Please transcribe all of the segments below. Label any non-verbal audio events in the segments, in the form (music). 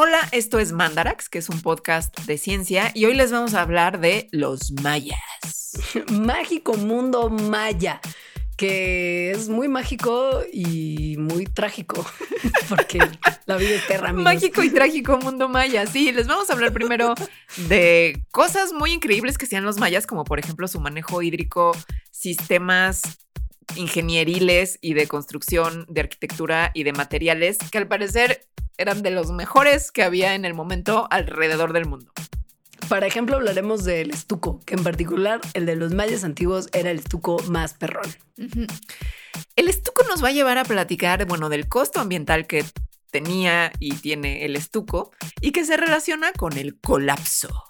Hola, esto es Mandarax, que es un podcast de ciencia, y hoy les vamos a hablar de los mayas. (laughs) Mágico mundo maya, que es muy mágico y muy trágico, (laughs) porque la vida es amigos. Mágico y trágico mundo maya, sí. Les vamos a hablar primero de cosas muy increíbles que hacían los mayas, como por ejemplo su manejo hídrico, sistemas ingenieriles y de construcción, de arquitectura y de materiales, que al parecer eran de los mejores que había en el momento alrededor del mundo. Para ejemplo, hablaremos del estuco, que en particular el de los mayas antiguos era el estuco más perrón. El estuco nos va a llevar a platicar, bueno, del costo ambiental que tenía y tiene el estuco y que se relaciona con el colapso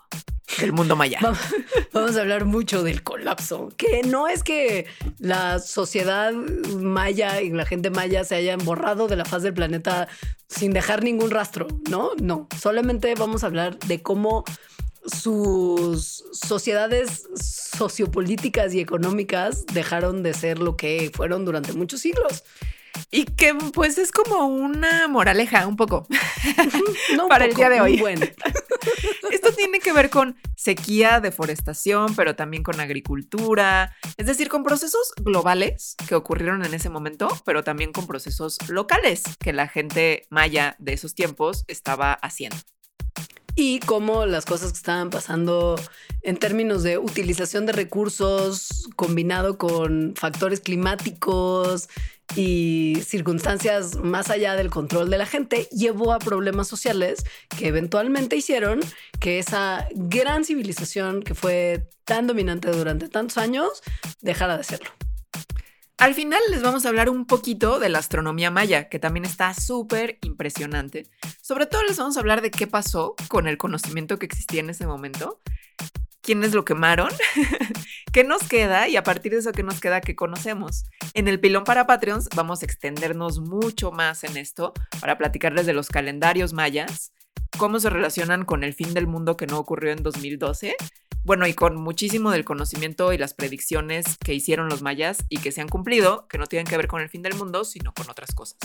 del mundo maya. (laughs) Vamos a hablar mucho del colapso, que no es que la sociedad maya y la gente maya se hayan borrado de la faz del planeta sin dejar ningún rastro, ¿no? No, solamente vamos a hablar de cómo sus sociedades sociopolíticas y económicas dejaron de ser lo que fueron durante muchos siglos. Y que pues es como una moraleja un poco (laughs) para el día de hoy. Bueno. (laughs) Esto tiene que ver con sequía, deforestación, pero también con agricultura, es decir, con procesos globales que ocurrieron en ese momento, pero también con procesos locales que la gente maya de esos tiempos estaba haciendo y cómo las cosas que estaban pasando en términos de utilización de recursos combinado con factores climáticos y circunstancias más allá del control de la gente llevó a problemas sociales que eventualmente hicieron que esa gran civilización que fue tan dominante durante tantos años dejara de serlo. Al final les vamos a hablar un poquito de la astronomía maya, que también está súper impresionante. Sobre todo les vamos a hablar de qué pasó con el conocimiento que existía en ese momento, quiénes lo quemaron, (laughs) qué nos queda y a partir de eso qué nos queda que conocemos. En el pilón para Patreons vamos a extendernos mucho más en esto para platicarles de los calendarios mayas, cómo se relacionan con el fin del mundo que no ocurrió en 2012 bueno, y con muchísimo del conocimiento y las predicciones que hicieron los mayas y que se han cumplido, que no tienen que ver con el fin del mundo, sino con otras cosas.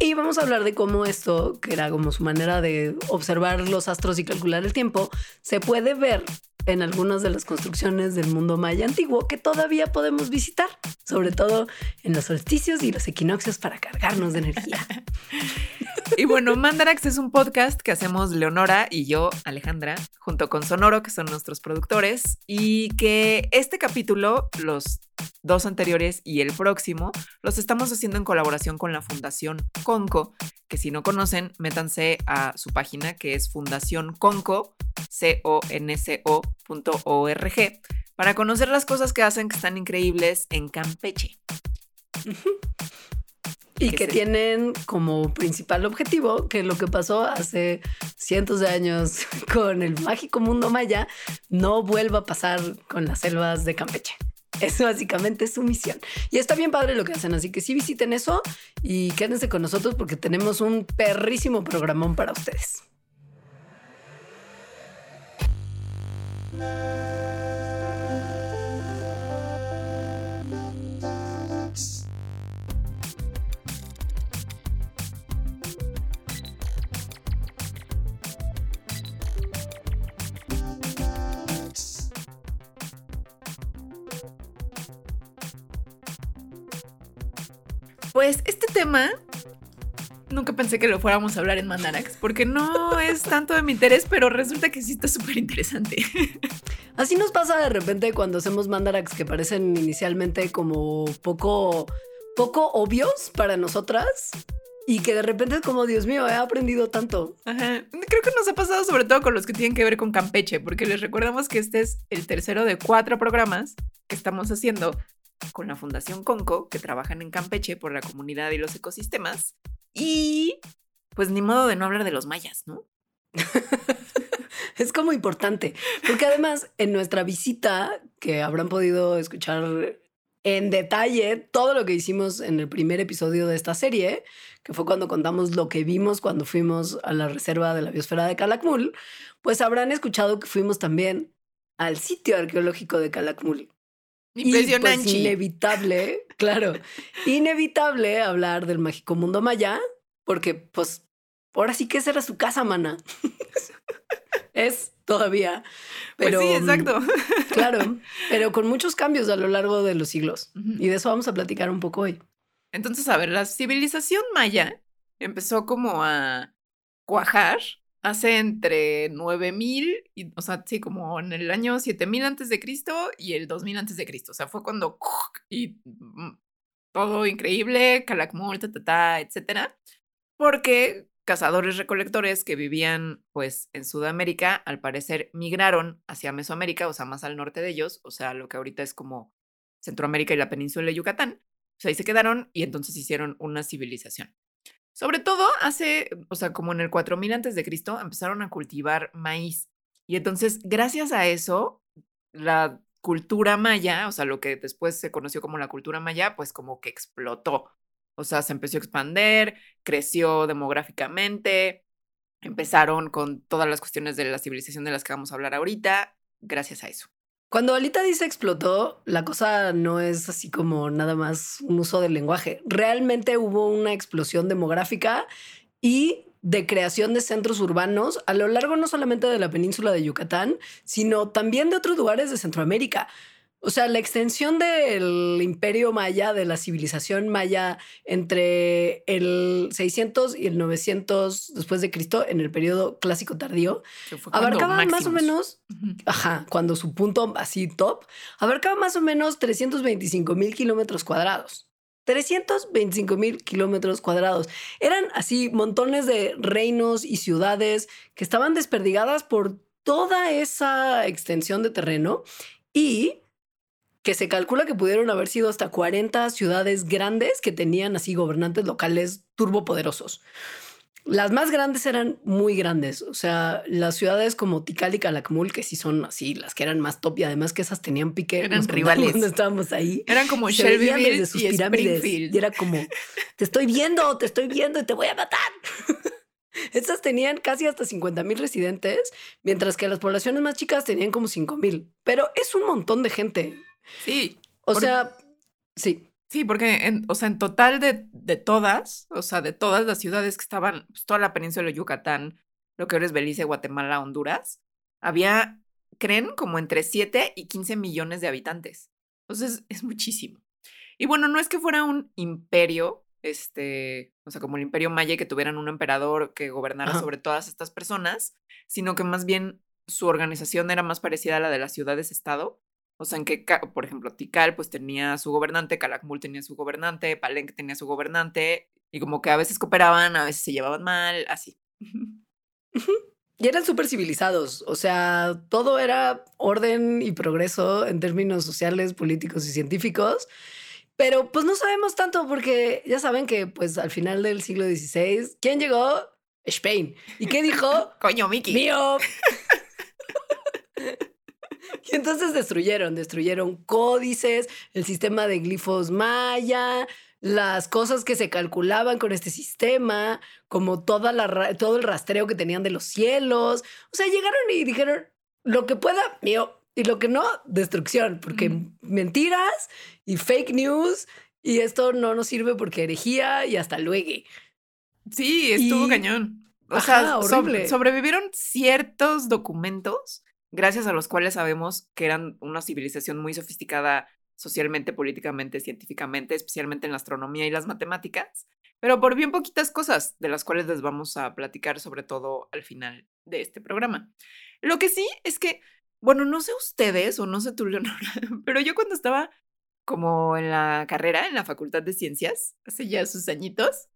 Y vamos a hablar de cómo esto, que era como su manera de observar los astros y calcular el tiempo, se puede ver en algunas de las construcciones del mundo maya antiguo que todavía podemos visitar, sobre todo en los solsticios y los equinoccios para cargarnos de energía. (laughs) Y bueno, Mandarax es un podcast que hacemos Leonora y yo, Alejandra, junto con Sonoro, que son nuestros productores, y que este capítulo, los dos anteriores y el próximo, los estamos haciendo en colaboración con la Fundación Conco, que si no conocen, métanse a su página que es Fundación Conco, c c para conocer las cosas que hacen que están increíbles en Campeche. (laughs) Y que, tienen como principal objetivo que lo que pasó hace cientos de años (laughs) con el mágico mundo maya no vuelva a pasar con las selvas de Campeche. Eso básicamente es su misión. Y está bien padre lo que hacen, así que sí visiten eso y quédense con nosotros porque tenemos un perrísimo programón para ustedes. Pues este tema nunca pensé que lo fuéramos a hablar en Mandarax, porque no es tanto de mi interés, pero resulta que sí está súper interesante. (laughs) Así nos pasa de repente cuando hacemos Mandarax que parecen inicialmente como poco, poco obvios para nosotras. Y que de repente es como, Dios mío, he aprendido tanto. Ajá. Creo que nos ha pasado sobre todo con los que tienen que ver con Campeche, porque les recordamos que este es el tercero de cuatro programas que estamos haciendo con la Fundación Conco, que trabajan en Campeche por la comunidad y los ecosistemas. Y pues ni modo de no hablar de los mayas, ¿no? (laughs) es como importante, porque además en nuestra visita, que habrán podido escuchar en detalle todo lo que hicimos en el primer episodio de esta serie, que fue cuando contamos lo que vimos cuando fuimos a la reserva de la biosfera de Calakmul, pues habrán escuchado que fuimos también al sitio arqueológico de Calakmul, Impresionante. pues, inevitable, (laughs) claro, inevitable hablar del mágico mundo maya, porque pues ahora sí que esa era su casa, mana. (laughs) es todavía. Pues Pero, sí, exacto. (laughs) Claro, pero con muchos cambios a lo largo de los siglos. Y de eso vamos a platicar un poco hoy. Entonces, a ver, la civilización maya empezó como a cuajar hace entre 9000, y, o sea, sí, como en el año 7000 antes de Cristo y el 2000 antes de Cristo. O sea, fue cuando (laughs) y mm, todo increíble, Calakmul, ta, ta, ta, etcétera. Porque cazadores recolectores que vivían pues en Sudamérica, al parecer migraron hacia Mesoamérica, o sea, más al norte de ellos, o sea, lo que ahorita es como Centroamérica y la península de Yucatán. O sea, ahí se quedaron y entonces hicieron una civilización. Sobre todo hace, o sea, como en el 4000 antes de Cristo, empezaron a cultivar maíz. Y entonces, gracias a eso, la cultura maya, o sea, lo que después se conoció como la cultura maya, pues como que explotó. O sea, se empezó a expander, creció demográficamente, empezaron con todas las cuestiones de la civilización de las que vamos a hablar ahorita, gracias a eso. Cuando Alita dice explotó, la cosa no es así como nada más un uso del lenguaje. Realmente hubo una explosión demográfica y de creación de centros urbanos a lo largo no solamente de la península de Yucatán, sino también de otros lugares de Centroamérica. O sea, la extensión del imperio maya, de la civilización maya entre el 600 y el 900 después de Cristo, en el periodo clásico tardío, abarcaba más o menos. Ajá, cuando su punto así top abarcaba más o menos 325 mil kilómetros cuadrados. 325 mil kilómetros cuadrados. Eran así montones de reinos y ciudades que estaban desperdigadas por toda esa extensión de terreno y que se calcula que pudieron haber sido hasta 40 ciudades grandes que tenían así gobernantes locales turbopoderosos. Las más grandes eran muy grandes, o sea, las ciudades como Tikal y Calakmul, que sí son así, las que eran más top y además que esas tenían pique. Eran nos rivales. Cuando estábamos ahí. Eran como Shelbyville sus y pirámides Springfield. y era como, te estoy viendo, te estoy viendo y te voy a matar. (laughs) Estas tenían casi hasta 50 mil residentes, mientras que las poblaciones más chicas tenían como 5 mil. Pero es un montón de gente. Sí, O sea, sí. Sí, porque, en, o sea, en total de, de todas, o sea, de todas las ciudades que estaban, pues, toda la península de Yucatán, lo que ahora es Belice, Guatemala, Honduras, había, creen, como entre 7 y 15 millones de habitantes. Entonces, es muchísimo. Y bueno, no es que fuera un imperio, este, o sea, como el imperio maya, que tuvieran un emperador que gobernara Ajá. sobre todas estas personas, sino que más bien su organización era más parecida a la de las ciudades-estado. O sea, en que, por ejemplo, Tikal pues tenía su gobernante, Calakmul tenía su gobernante, Palenque tenía su gobernante, y como que a veces cooperaban, a veces se llevaban mal, así. (laughs) Y eran súper civilizados. O sea, todo era orden y progreso en términos sociales, políticos y científicos. Pero pues no sabemos tanto porque ya saben que pues al final del siglo XVI, ¿quién llegó? Spain. ¿Y qué dijo? (laughs) Coño, Miki. mío. (laughs) (laughs) y entonces destruyeron, destruyeron códices, el sistema de glifos maya, las cosas que se calculaban con este sistema, como toda la, todo el rastreo que tenían de los cielos. O sea, llegaron y dijeron, lo que pueda, mío, y lo que no, destrucción, porque mentiras y fake news, y esto no nos sirve porque herejía y hasta luego. Sí, estuvo Y- cañón. O Ajá, sea, sobrevivieron ciertos documentos gracias a los cuales sabemos que eran una civilización muy sofisticada socialmente, políticamente, científicamente, especialmente en la astronomía y las matemáticas, pero por bien poquitas cosas, de las cuales les vamos a platicar sobre todo al final de este programa. Lo que sí es que, bueno, no sé ustedes o no sé tú, Leonora, (laughs) pero yo cuando estaba como en la carrera, en la Facultad de Ciencias, hace ya sus añitos,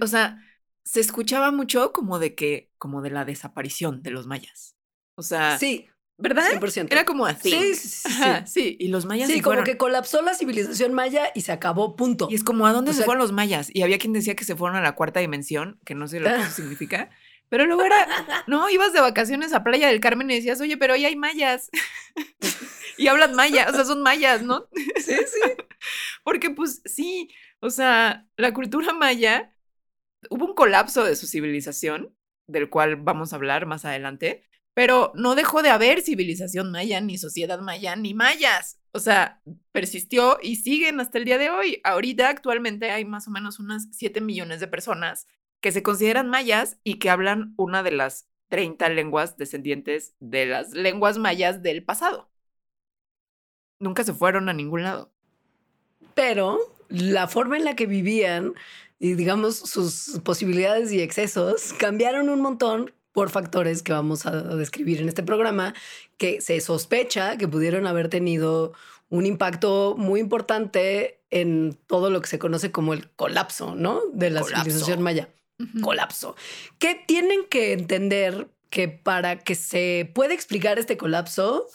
o sea, se escuchaba mucho como de que, como de la desaparición de los mayas. O sea, Sí, ¿verdad? 100%. Era como así. Sí, sí, sí, Ajá, sí. y los mayas Sí, se como que colapsó la civilización maya y se acabó, punto. Y es como, ¿a dónde O se sea- fueron los mayas? Y había quien decía que se fueron a la cuarta dimensión, que no sé lo que eso (laughs) significa. Pero luego era, no, ibas de vacaciones a Playa del Carmen y decías, oye, pero ahí hay mayas. (laughs) y hablan maya, o sea, son mayas, ¿no? Sí, sí. (laughs) Porque pues sí, o sea, la cultura maya, hubo un colapso de su civilización, del cual vamos a hablar más adelante, pero no dejó de haber civilización maya, ni sociedad maya, ni mayas. O sea, persistió y siguen hasta el día de hoy. Ahorita actualmente hay más o menos unas 7 millones de personas que se consideran mayas y que hablan una de las 30 lenguas descendientes de las lenguas mayas del pasado. Nunca se fueron a ningún lado. Pero la forma en la que vivían y digamos sus posibilidades y excesos cambiaron un montón por factores que vamos a describir en este programa, que se sospecha que pudieron haber tenido un impacto muy importante en todo lo que se conoce como el colapso, ¿no? De la civilización maya. Colapso. Que tienen que entender que para que se pueda explicar este colapso,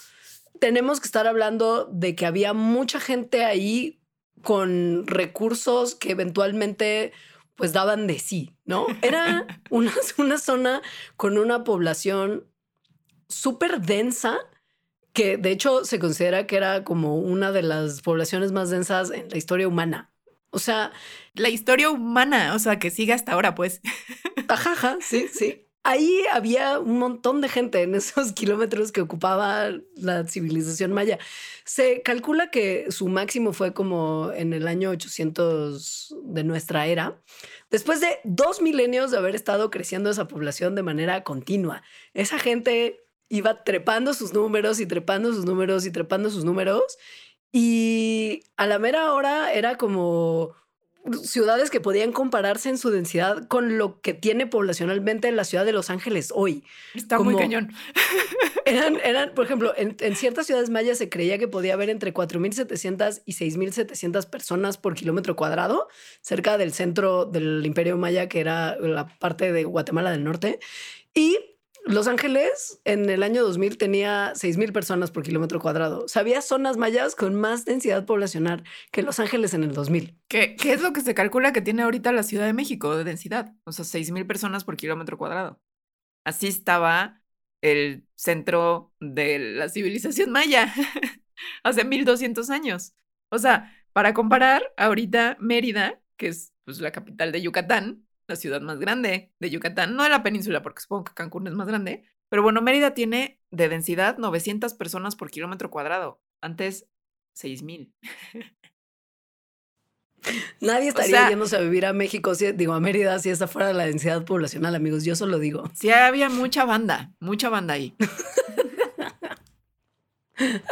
tenemos que estar hablando de que había mucha gente ahí con recursos que eventualmente pues daban de sí, ¿no? Era (laughs) una, una zona con una población súper densa, que de hecho se considera que era como una de las poblaciones más densas en la historia humana. O sea... La historia humana, o sea, que sigue hasta ahora, pues. Ajaja, sí, sí ahí había un montón de gente en esos (laughs) kilómetros que ocupaba la civilización maya. Se calcula que su máximo fue como en el año 800 de nuestra era, después de dos milenios de haber estado creciendo esa población de manera continua. Esa gente iba trepando sus números y trepando sus números y trepando sus números. Y a la mera hora era como ciudades que podían compararse en su densidad con lo que tiene poblacionalmente la ciudad de Los Ángeles hoy. Está muy cañón. (laughs) Eran, eran, por ejemplo, en, ciertas ciudades mayas se creía que podía haber entre 4.700 y 6.700 personas por kilómetro cuadrado, cerca del centro del imperio maya, que era la parte de Guatemala del norte. Y los Ángeles en el año 2000 tenía 6.000 personas por kilómetro cuadrado. Había zonas mayas con más densidad poblacional que Los Ángeles en el 2000. ¿Qué, ¿Qué es lo que se calcula que tiene ahorita la Ciudad de México de densidad? O sea, 6.000 personas por kilómetro cuadrado. Así estaba el centro de la civilización maya (laughs) hace 1200 años. O sea, para comparar, ahorita Mérida, que es pues, la capital de Yucatán, la ciudad más grande de Yucatán, no de la península, porque supongo que Cancún es más grande, pero bueno, Mérida tiene de densidad 900 personas por kilómetro cuadrado. Antes, 6000. (laughs) Nadie estaría yéndose a vivir a México, si, digo, a Mérida, si esa fuera la densidad poblacional, amigos. Yo solo digo. Sí, había mucha banda, mucha banda ahí. (laughs)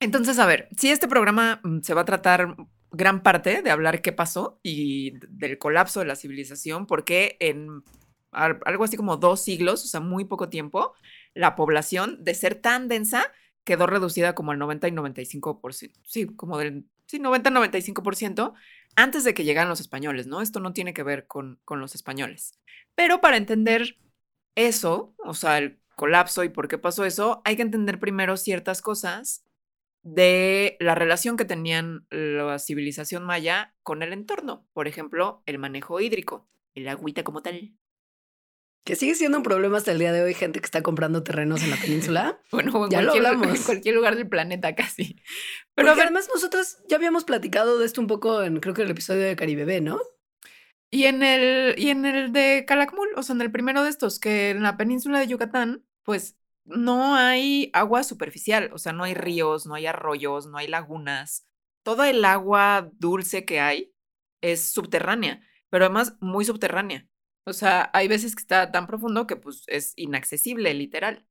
Entonces, a ver, si este programa mm, se va a tratar gran parte de hablar qué pasó y del colapso de la civilización, porque en algo así como dos siglos, o sea, muy poco tiempo, la población de ser tan densa quedó reducida como al 90 y 95%, sí, como del sí, 90-95% antes de que llegaran los españoles, ¿no? Esto no tiene que ver con, con los españoles. Pero para entender eso, o sea, el colapso y por qué pasó eso, hay que entender primero ciertas cosas de la relación que tenían la civilización maya con el entorno. Por ejemplo, el manejo hídrico, el agüita como tal. Que sigue siendo un problema hasta el día de hoy, gente que está comprando terrenos en la península. (laughs) bueno, en, ya cualquier, lo hablamos. en cualquier lugar del planeta casi. (laughs) Pero además nosotros ya habíamos platicado de esto un poco en creo que el episodio de Caribe, ¿no? Y en el, y en el de Calakmul, o sea, en el primero de estos, que en la península de Yucatán, pues no hay agua superficial, o sea, no hay ríos, no hay arroyos, no hay lagunas. Toda el agua dulce que hay es subterránea, pero además muy subterránea. O sea, hay veces que está tan profundo que pues es inaccesible, literal.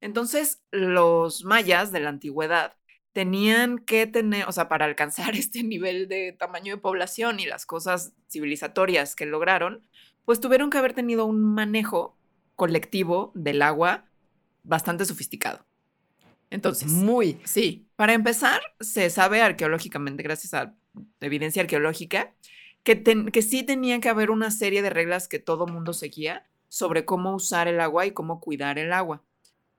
Entonces, los mayas de la antigüedad tenían que tener, o sea, para alcanzar (laughs) este nivel de tamaño de población y las cosas civilizatorias que lograron, pues tuvieron que haber tenido un manejo colectivo del agua bastante sofisticado. Entonces, muy. Sí, para empezar, se sabe arqueológicamente, gracias a evidencia arqueológica, que, que sí tenía que haber una serie de reglas que todo mundo seguía sobre cómo usar el agua y cómo cuidar el agua.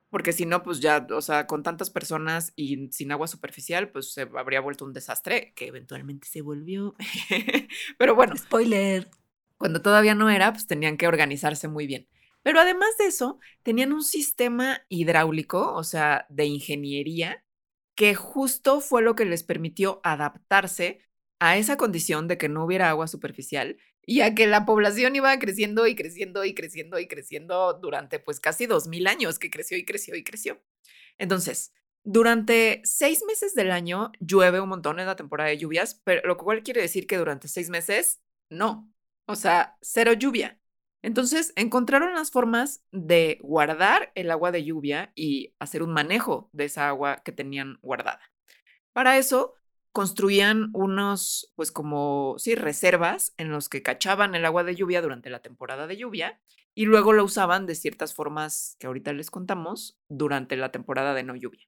Porque si no, pues ya, o sea, con tantas personas y sin agua superficial, pues se habría vuelto un desastre que eventualmente se volvió. (laughs) Pero bueno. Spoiler. Cuando todavía no era, pues tenían que organizarse muy bien. Pero además de eso, tenían un sistema hidráulico, o sea, de ingeniería, que justo fue lo que les permitió adaptarse a esa condición de que no hubiera agua superficial y a que la población iba creciendo y creciendo y creciendo y creciendo durante pues casi dos mil años, que creció y creció y creció. Entonces, durante seis meses del año llueve un montón en la temporada de lluvias, pero lo cual quiere decir que durante seis meses no. o sea, cero lluvia. Entonces encontraron las formas de guardar el agua de lluvia y hacer un manejo de esa agua que tenían guardada. Para eso construían unos, pues como, sí, reservas en los que cachaban el agua de lluvia durante la temporada de lluvia y luego lo usaban de ciertas formas que ahorita les contamos durante la temporada de no lluvia.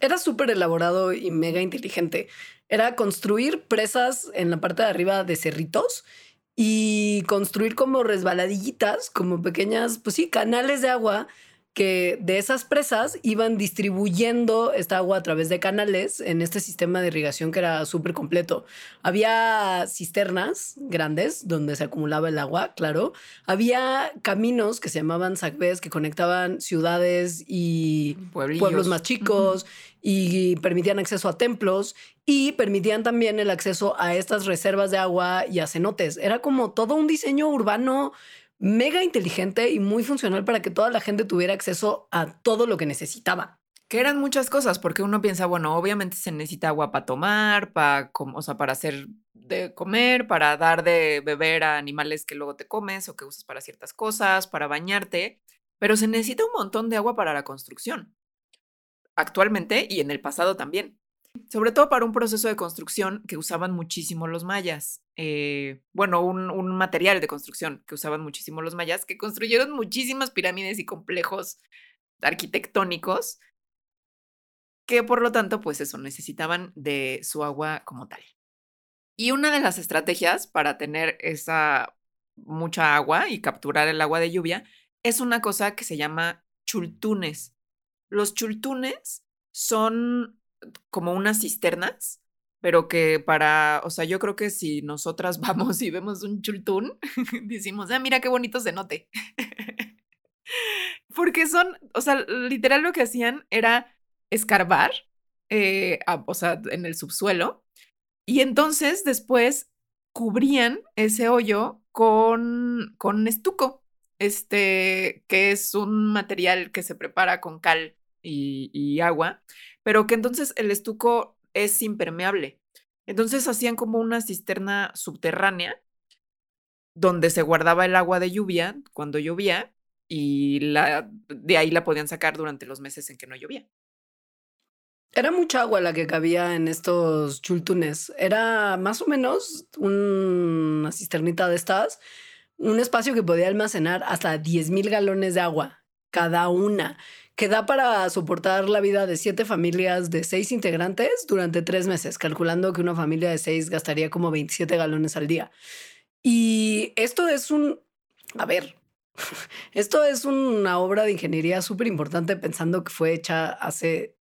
Era súper elaborado y mega inteligente. Era construir presas en la parte de arriba de cerritos y construir como resbaladillitas, como pequeñas, pues sí, canales de agua que de esas presas iban distribuyendo esta agua a través de canales en este sistema de irrigación que era súper completo. Había cisternas grandes donde se acumulaba el agua, claro. Había caminos que se llamaban sacbés que conectaban ciudades y pueblos más chicos y permitían acceso a templos y permitían también el acceso a estas reservas de agua y a cenotes. Era como todo un diseño urbano mega inteligente y muy funcional para que toda la gente tuviera acceso a todo lo que necesitaba. Que eran muchas cosas, porque uno piensa, bueno, obviamente se necesita agua para tomar, para, hacer de comer, para dar de beber a animales que luego te comes o que usas para ciertas cosas, para bañarte, pero se necesita un montón de agua para la construcción. Actualmente y en el pasado también sobre todo para un proceso de construcción que usaban muchísimo los mayas. Eh, bueno, un, material de construcción que usaban muchísimo los mayas, que construyeron muchísimas pirámides y complejos arquitectónicos, que por lo tanto, pues eso, necesitaban de su agua como tal. Y una de las estrategias para tener esa mucha agua y capturar el agua de lluvia es una cosa que se llama chultunes. Los chultunes son como unas cisternas, pero que para, o sea, yo creo que si nosotras (laughs) vamos y vemos un chultún, (laughs) decimos, ah, mira qué bonito se note. Porque son, o sea, literal lo que hacían era escarbar, eh, o sea, en el subsuelo, y entonces después cubrían ese hoyo con, con estuco, este, que es un material que se prepara con cal y agua, pero que entonces el estuco es impermeable. Entonces hacían como una cisterna subterránea donde se guardaba el agua de lluvia cuando llovía y de ahí la podían sacar durante los meses en que no llovía. Era mucha agua la que cabía en estos chultunes. Era más o menos una cisternita de estas, un espacio que podía almacenar hasta 10 mil galones de agua cada una que da para soportar la vida de siete familias de seis integrantes durante tres meses, calculando que una familia de seis gastaría como 27 galones al día. Y esto es un, a ver, (laughs) esto es una obra de ingeniería súper importante pensando que fue hecha hace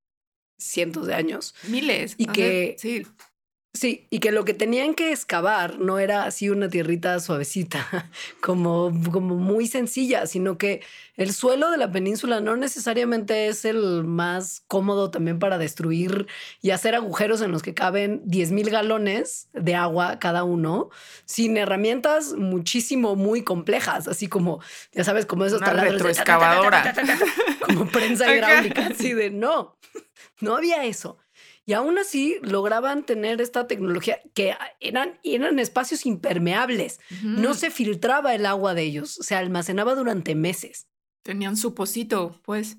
cientos de años. Miles. Y que sí. Sí, y que lo que tenían que excavar no era así una tierrita suavecita, como, como muy sencilla, sino que el suelo de la península no necesariamente es el más cómodo también para destruir y hacer agujeros en los que caben 10 mil galones de agua cada uno, sin herramientas muchísimo muy complejas, así como, ya sabes, como esos una retroexcavadora. Como prensa hidráulica, así de no, no había eso. Y aún así lograban tener esta tecnología que eran, eran espacios impermeables. No se filtraba el agua de ellos, se almacenaba durante meses. Tenían su pocito, pues.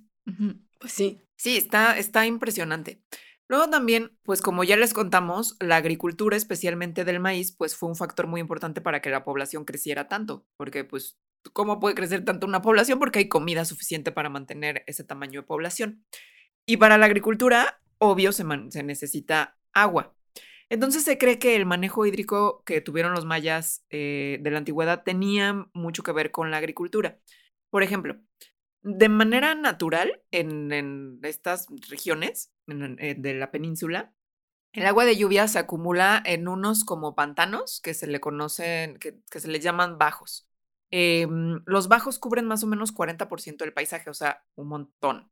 Pues sí. Sí, está, está impresionante. Luego también, pues como ya les contamos, la agricultura, especialmente del maíz, pues fue un factor muy importante para que la población creciera tanto, porque pues, ¿cómo puede crecer tanto una población? Porque hay comida suficiente para mantener ese tamaño de población. Y para la agricultura, obvio se, necesita agua. Entonces se cree que el manejo hídrico que tuvieron los mayas eh, de la antigüedad tenía mucho que ver con la agricultura. Por ejemplo, de manera natural en, estas regiones eh, de la península, el agua de lluvia se acumula en unos como pantanos que se le conocen, que, se les llaman bajos. Em, los bajos cubren más o menos 40% del paisaje, o sea, un montón.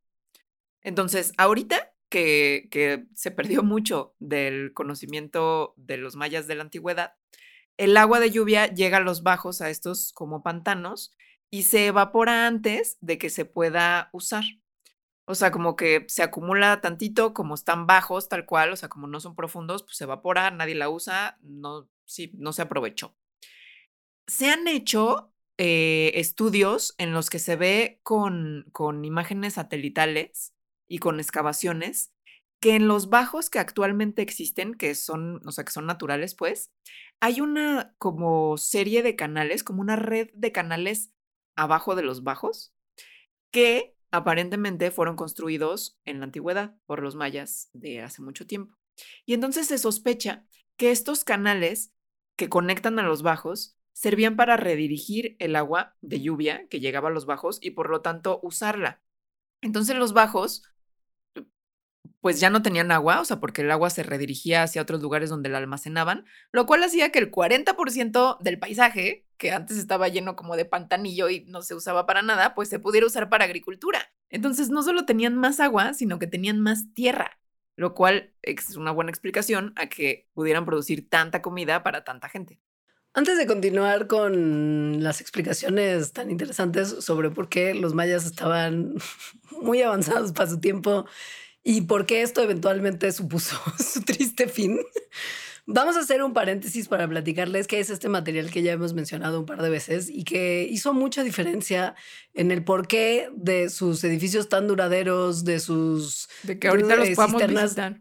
Entonces, ahorita que, se perdió mucho del conocimiento de los mayas de la antigüedad, el agua de lluvia llega a los bajos, a estos como pantanos, y se evapora antes de que se pueda usar. O sea, como que se acumula tantito, como están bajos, tal cual, o sea, como no son profundos, pues se evapora, nadie la usa, no, sí, no se aprovechó. se han hecho eh, estudios en los que se ve con, con imágenes satelitales y con excavaciones que en los bajos que actualmente existen, que son, o sea, que son naturales, pues, hay una como serie de canales, como una red de canales abajo de los bajos, que aparentemente fueron construidos en la antigüedad por los mayas de hace mucho tiempo. Y entonces se sospecha que estos canales que conectan a los bajos servían para redirigir el agua de lluvia que llegaba a los bajos y por lo tanto usarla. Entonces los bajos pues ya no tenían agua, o sea, porque el agua se redirigía hacia otros lugares donde la almacenaban, lo cual hacía que el 40% del paisaje, que antes estaba lleno como de pantanillo y no se usaba para nada, pues se pudiera usar para agricultura. Entonces no solo tenían más agua, sino que tenían más tierra, lo cual es una buena explicación a que pudieran producir tanta comida para tanta gente. Antes de continuar con las explicaciones tan interesantes sobre por qué los mayas estaban (laughs) muy avanzados para su tiempo y por qué esto eventualmente supuso (laughs) su triste fin. Vamos a hacer un paréntesis para platicarles qué es este material que ya hemos mencionado un par de veces y que hizo mucha diferencia en el porqué de sus edificios tan duraderos, de sus de que ahorita los podamos visitar.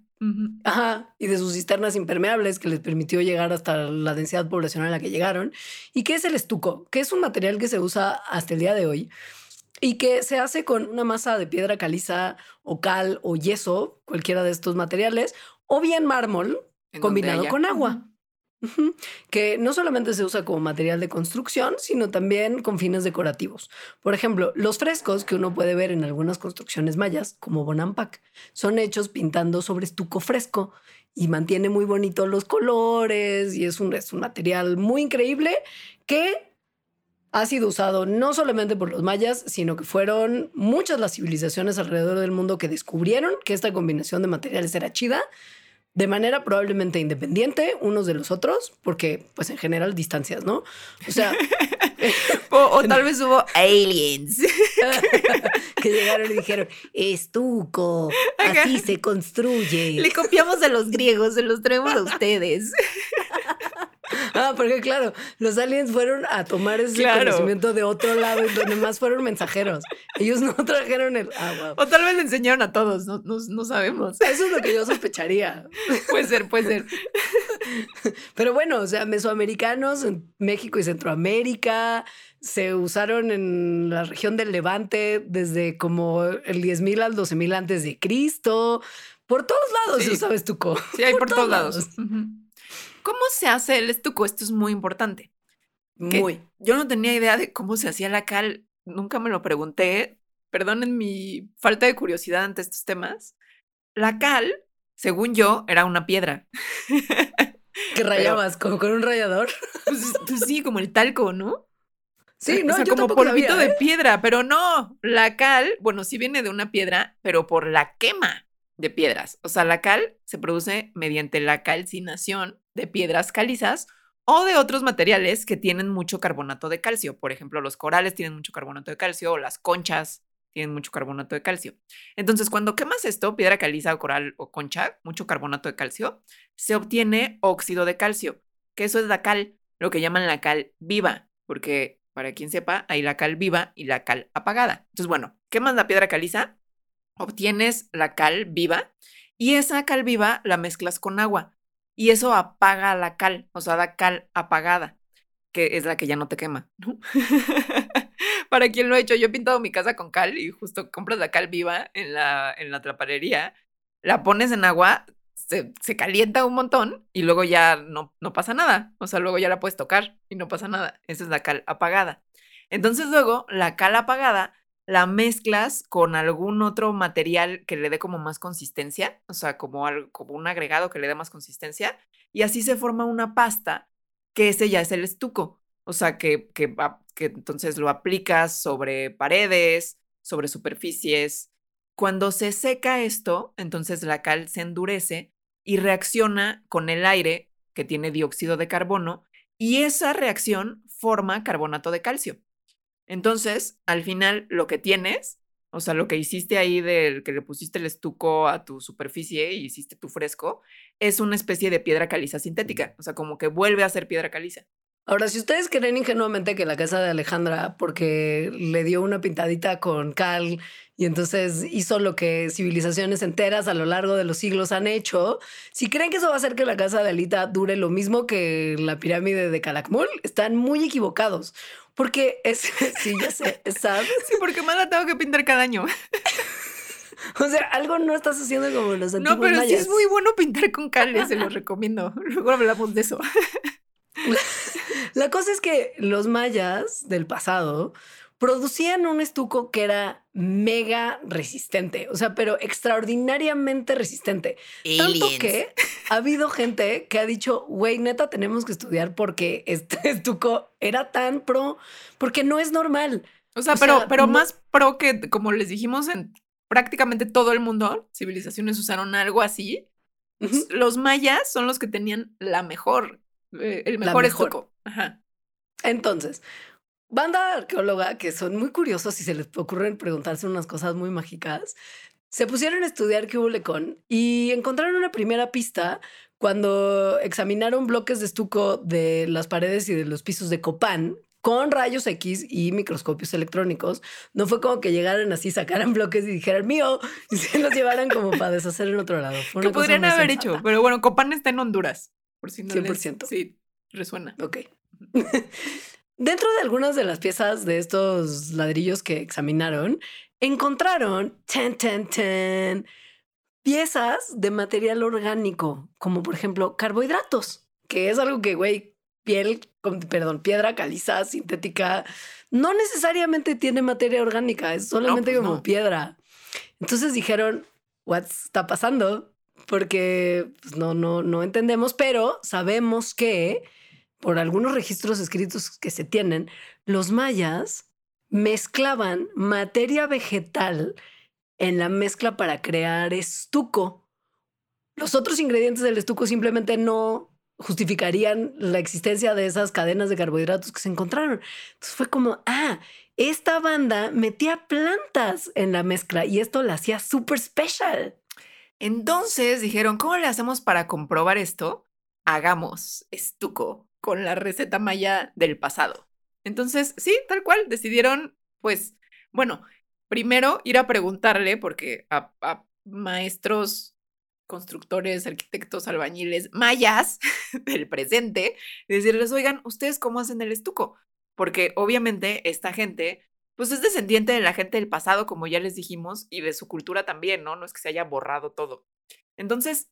Ajá, y de sus cisternas impermeables que les permitió llegar hasta la densidad poblacional a la que llegaron. ¿Y qué es el estuco? Que es un material que se usa hasta el día de hoy y que se hace con una masa de piedra caliza o cal o yeso, cualquiera de estos materiales, o bien mármol combinado con agua. Que no solamente se usa como material de construcción, sino también con fines decorativos. Por ejemplo, los frescos que uno puede ver en algunas construcciones mayas, como Bonampak, son hechos pintando sobre estuco fresco y mantiene muy bonito los colores y es un, es un material muy increíble que ha sido usado no solamente por los mayas, sino que fueron muchas las civilizaciones alrededor del mundo que descubrieron que esta combinación de materiales era chida de manera probablemente independiente unos de los otros, porque pues en general distancias, ¿no? O sea... (laughs) o, tal vez hubo aliens. (laughs) que llegaron y dijeron, estuco, así se construye. Le copiamos a los griegos, se los traemos a ustedes. (laughs) (laughs) Ah, porque claro, los aliens fueron a tomar ese conocimiento de otro lado y donde más fueron mensajeros. Ellos no (laughs) trajeron el agua. O tal vez le enseñaron a todos, no, no, sabemos. Eso es lo que yo sospecharía. (laughs) puede ser, puede ser. Pero bueno, o sea, mesoamericanos en México y Centroamérica se usaron en la región del Levante desde como el 10.000 al 12.000 antes de Cristo. Por todos lados sí. sabes tú Sí, hay por, todos, lados. ¿Cómo se hace el estuco? Esto es muy importante. Muy. Yo no tenía idea de cómo se hacía la cal, nunca me lo pregunté. Perdonen mi falta de curiosidad ante estos temas. La cal, según yo, era una piedra. ¿Qué (laughs) rayabas? ¿Como con un rallador? (laughs) Pues, pues, sí, como el talco, ¿no? Sí, no, o sea, como polvito de ¿eh? piedra, pero no. La cal, bueno, sí viene de una piedra, pero por la quema de piedras. O sea, la cal se produce mediante la calcinación de piedras calizas o de otros materiales que tienen mucho carbonato de calcio. Por ejemplo, los corales tienen mucho carbonato de calcio o las conchas tienen mucho carbonato de calcio. Entonces, cuando quemas esto, piedra caliza o coral o concha, mucho carbonato de calcio, se obtiene óxido de calcio, que eso es la cal, lo que llaman la cal viva, porque para quien sepa, hay la cal viva y la cal apagada. Entonces, bueno, quemas la piedra caliza, obtienes la cal viva y esa cal viva la mezclas con agua y eso apaga la cal, o sea, da cal apagada, que es la que ya no te quema, ¿no? (laughs) Para quien lo ha hecho, yo he pintado mi casa con cal y justo compras la cal viva en la, en la traparería, la pones en agua, se, se, calienta un montón y luego ya no, no pasa nada. O sea, luego ya la puedes tocar y no pasa nada. Esa es la cal apagada. Entonces luego la cal apagada la mezclas con algún otro material que le dé como más consistencia, o sea, como, algo, como un agregado que le dé más consistencia, y así se forma una pasta, que ese ya es el estuco, o sea, que, que, que entonces lo aplicas sobre paredes, sobre superficies. Cuando se seca esto, entonces la cal se endurece y reacciona con el aire que tiene dióxido de carbono, y esa reacción forma carbonato de calcio. Entonces, al final, lo que tienes, o sea, lo que hiciste ahí del que le pusiste el estuco a tu superficie y hiciste tu fresco, es una especie de piedra caliza sintética, o sea, como que vuelve a ser piedra caliza. Ahora, si ustedes creen ingenuamente que la casa de Alejandra, porque le dio una pintadita con cal y entonces hizo lo que civilizaciones enteras a lo largo de los siglos han hecho, si creen que eso va a hacer que la casa de Alita dure lo mismo que la pirámide de Calakmul, están muy equivocados. Porque es, (laughs) sí, ya sé, ¿sabes? (laughs) Sí, porque más la tengo que pintar cada año. (laughs) O sea, algo no estás haciendo como los antiguos No, pero sí mayas. es muy bueno pintar con cal, se los recomiendo. Luego hablamos de eso. La cosa es que los mayas del pasado producían un estuco que era mega resistente, o sea, pero extraordinariamente resistente. Tanto que ha habido gente que ha dicho, güey, neta, tenemos que estudiar porque este estuco era tan pro, porque no es normal. O sea, O pero, sea, pero no- más pro que, como les dijimos, en prácticamente todo el mundo, civilizaciones usaron algo así. Los mayas son los que tenían la mejor, eh, el mejor. Ajá. Entonces, banda arqueóloga que son muy curiosos y se les ocurren preguntarse unas cosas muy mágicas, se pusieron a estudiar qué hubo con y encontraron una primera pista cuando examinaron bloques de estuco de las paredes y de los pisos de Copán con rayos X y microscopios electrónicos. No fue como que llegaran así, sacaran bloques y dijeran mío y se los llevaran como para deshacer en otro lado. Fue Que una podrían haber sensata. hecho, pero bueno, Copán está en Honduras. Por si no les- 100%. sí, resuena. Ok. (laughs) Dentro de algunas de las piezas de estos ladrillos que examinaron, encontraron ten, ten, ten, piezas de material orgánico, como por ejemplo carbohidratos, que es algo que, güey, piel, perdón, piedra caliza, sintética, no necesariamente tiene materia orgánica, es solamente pues como no. piedra. Entonces dijeron, ¿what está pasando? Porque pues, no, no, no entendemos, pero sabemos que por algunos registros escritos que se tienen, los mayas mezclaban materia vegetal en la mezcla para crear estuco. Los otros ingredientes del estuco simplemente no justificarían la existencia de esas cadenas de carbohidratos que se encontraron. Entonces fue como, ah, esta banda metía plantas en la mezcla y esto la hacía súper special. Entonces dijeron, ¿cómo le hacemos para comprobar esto? Hagamos estuco con la receta maya del pasado. Entonces, sí, tal cual, decidieron, pues, bueno, primero ir a preguntarle, porque a, maestros, constructores, arquitectos, albañiles, mayas (laughs) del presente, decirles, oigan, ¿ustedes cómo hacen el estuco? Porque obviamente esta gente pues es descendiente de la gente del pasado, como ya les dijimos, y de su cultura también, ¿no? No es que se haya borrado todo. Entonces,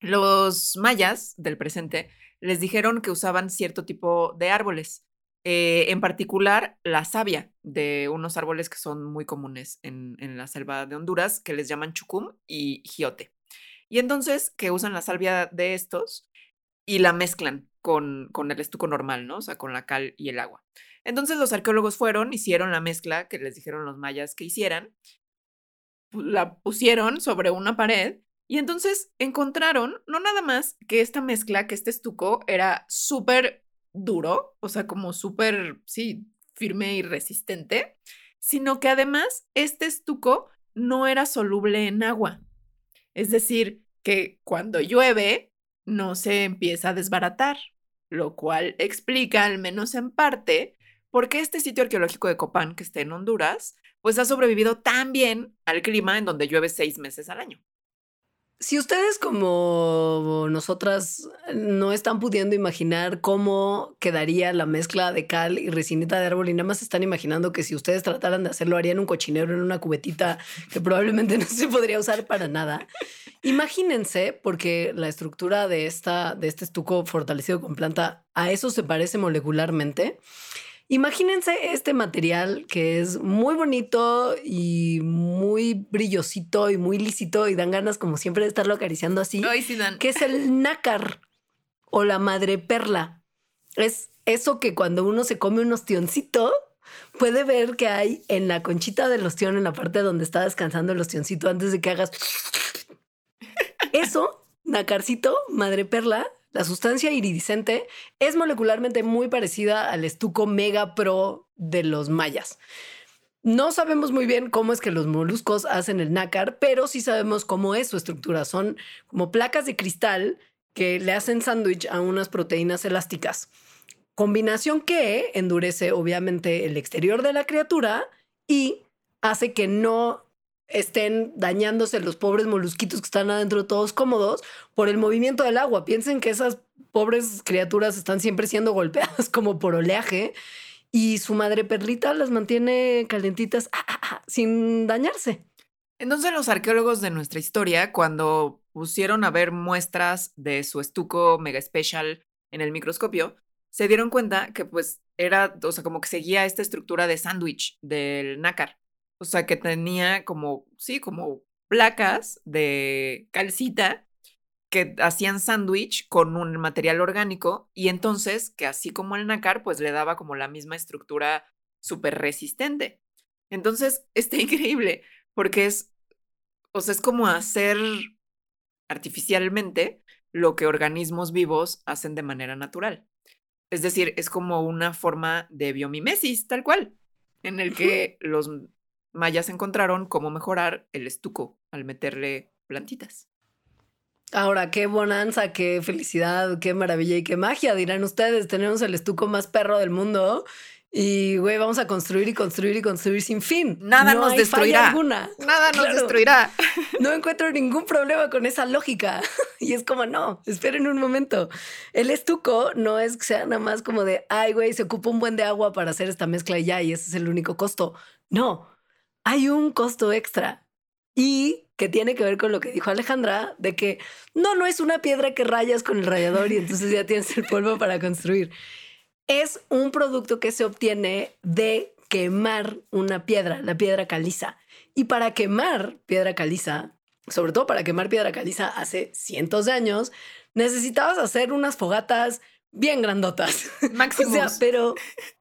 los mayas del presente les dijeron que usaban cierto tipo de árboles, eh, en particular la savia de unos árboles que son muy comunes en, la selva de Honduras, que les llaman chucum y giote. Y entonces que usan la salvia de estos y la mezclan con, con el estuco normal, ¿no? O sea, con la cal y el agua. Entonces los arqueólogos fueron, hicieron la mezcla que les dijeron los mayas que hicieran, la pusieron sobre una pared y entonces encontraron, no nada más que esta mezcla, que este estuco era súper duro, o sea, como súper, sí, firme y resistente, sino que además este estuco no era soluble en agua. Es decir, que cuando llueve no se empieza a desbaratar, lo cual explica, al menos en parte, por qué este sitio arqueológico de Copán, que está en Honduras, pues ha sobrevivido tan bien al clima en donde llueve seis meses al año. Si ustedes como nosotras no están pudiendo imaginar cómo quedaría la mezcla de cal y resinita de árbol y nada más están imaginando que si ustedes trataran de hacerlo harían un cochinero en una cubetita que probablemente (laughs) no se podría usar para nada. Imagínense, porque la estructura de, esta, de este estuco fortalecido con planta a eso se parece molecularmente. Imagínense este material que es muy bonito y muy brillosito y muy lícito y dan ganas como siempre de estarlo acariciando así, Ay, sí, Dan. que es el nácar o la madre perla. Es eso que cuando uno se come un ostioncito puede ver que hay en la conchita del ostión, en la parte donde está descansando el ostioncito antes de que hagas (laughs) eso, nacarcito, madre perla, la sustancia iridiscente es molecularmente muy parecida al estuco mega pro de los mayas. No sabemos muy bien cómo es que los moluscos hacen el nácar, pero sí sabemos cómo es su estructura. Son como placas de cristal que le hacen sándwich a unas proteínas elásticas Combinación que endurece obviamente el exterior de la criatura y hace que no estén dañándose los pobres molusquitos que están adentro todos cómodos por el movimiento del agua. Piensen que esas pobres criaturas están siempre siendo golpeadas (laughs) como por oleaje y su madre perlita las mantiene calentitas ah, ah, ah, sin dañarse. Entonces los arqueólogos de nuestra historia, cuando pusieron a ver muestras de su estuco mega special en el microscopio, se dieron cuenta que pues era, o sea, como que seguía esta estructura de sándwich del nácar. O sea, que tenía como, sí, como placas de calcita que hacían sándwich con un material orgánico y entonces que así como el nácar, pues le daba como la misma estructura súper resistente. Entonces, (laughs) está increíble porque es, o sea, es como hacer artificialmente lo que organismos vivos hacen de manera natural. Es decir, es como una forma de biomimesis, tal cual, en el que los mayas encontraron cómo mejorar el estuco al meterle plantitas. Ahora, qué bonanza, qué felicidad, qué maravilla y qué magia, dirán ustedes. Tenemos el estuco más perro del mundo y, güey, vamos a construir y construir y construir sin fin. Nada nos destruirá. Alguna. Nada nos destruirá. (laughs) No encuentro ningún problema con esa lógica. (laughs) Y es como, no, esperen un momento. El estuco no es que sea nada más como de, ay, güey, se ocupa un buen de agua para hacer esta mezcla y ya, y ese es el único costo. No, hay un costo extra y que tiene que ver con lo que dijo Alejandra, de que no, no es una piedra que rayas con el rayador y entonces ya tienes el polvo para construir. Es un producto que se obtiene de quemar una piedra, la piedra caliza. Y para quemar piedra caliza, sobre todo para quemar piedra caliza hace cientos de años, necesitabas hacer unas fogatas bien grandotas. Máximo. (laughs) o sea, pero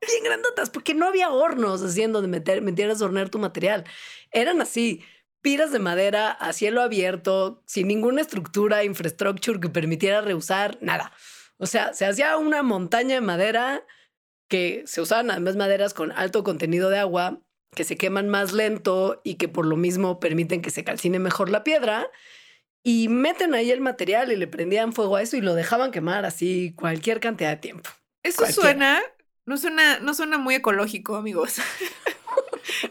bien grandotas, porque no había hornos así en donde meter, metieras a hornear tu material. Eran así, piras de madera a cielo abierto, sin ninguna estructura, infrastructure que permitiera reusar, nada. O sea, se hacía una montaña de madera que se usaban además maderas con alto contenido de agua, que se queman más lento y que por lo mismo permiten que se calcine mejor la piedra y meten ahí el material y le prendían fuego a eso y lo dejaban quemar así cualquier cantidad de tiempo. Eso suena, no suena, no suena muy ecológico, amigos. (laughs)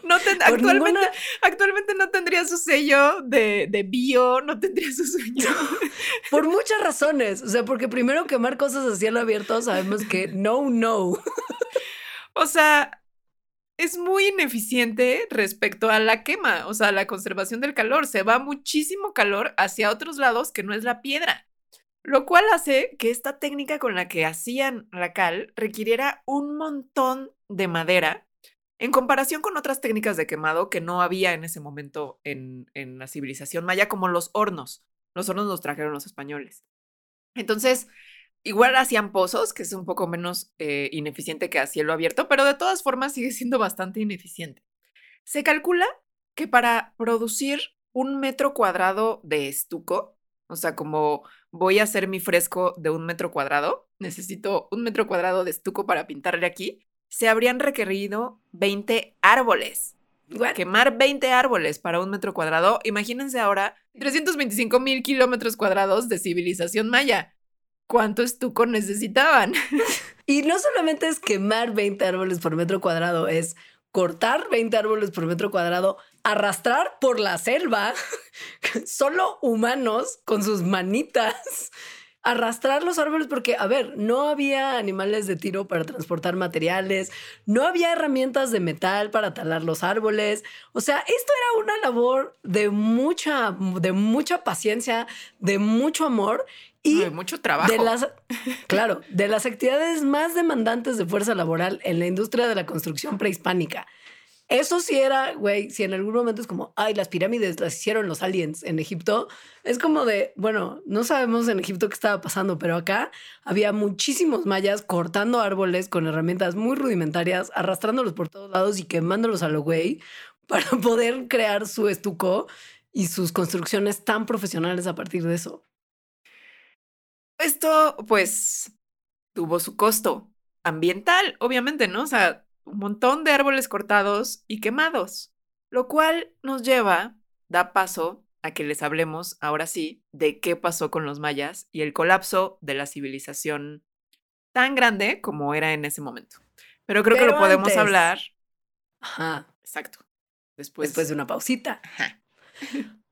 No actualmente, actualmente no tendría su sello de, de, bio, no tendría su sello. Por muchas razones. O sea, porque primero quemar cosas a cielo abierto sabemos que no, no. O sea, es muy ineficiente respecto a la quema, o sea, la conservación del calor. Se va muchísimo calor hacia otros lados que no es la piedra. Lo cual hace que esta técnica con la que hacían la cal requiriera un montón de madera en comparación con otras técnicas de quemado que no había en ese momento en, en la civilización maya, como los hornos. Los hornos los trajeron los españoles. Entonces, Igual hacían pozos, que es un poco menos eh, ineficiente que a cielo abierto, pero de todas formas sigue siendo bastante ineficiente. Se calcula que para producir un metro cuadrado de estuco, o sea, como voy a hacer mi fresco de un metro cuadrado, necesito un metro cuadrado de estuco para pintarle aquí, se habrían requerido 20 árboles. Quemar 20 árboles para un metro cuadrado. Imagínense ahora 325 mil kilómetros cuadrados de civilización maya cuánto estuco necesitaban. (laughs) Y no solamente es quemar 20 árboles por metro cuadrado, es cortar 20 árboles por metro cuadrado, arrastrar por la selva, (laughs) solo humanos con sus manitas, arrastrar los árboles porque, a ver, no había animales de tiro para transportar materiales, no había herramientas de metal para talar los árboles. O sea, esto era una labor de mucha, de mucha paciencia, de mucho amor y de mucho trabajo. De las, (laughs) claro, de las actividades más demandantes de fuerza laboral en la industria de la construcción prehispánica. Eso sí era, güey, si en algún momento es como, ay, las pirámides las hicieron los aliens en Egipto, es como de, bueno, no sabemos en Egipto qué estaba pasando, pero acá había muchísimos mayas cortando árboles con herramientas muy rudimentarias, arrastrándolos por todos lados y quemándolos a lo güey para (laughs) poder crear su estuco y sus construcciones tan profesionales a partir de eso. Esto, pues, tuvo su costo ambiental, obviamente, ¿no? O sea, un montón de árboles cortados y quemados, lo cual nos lleva, da paso a que les hablemos ahora sí de qué pasó con los mayas y el colapso de la civilización tan grande como era en ese momento. Pero creo que lo podemos antes. hablar. Ajá. Exacto. Después, Después de una pausita. Ajá.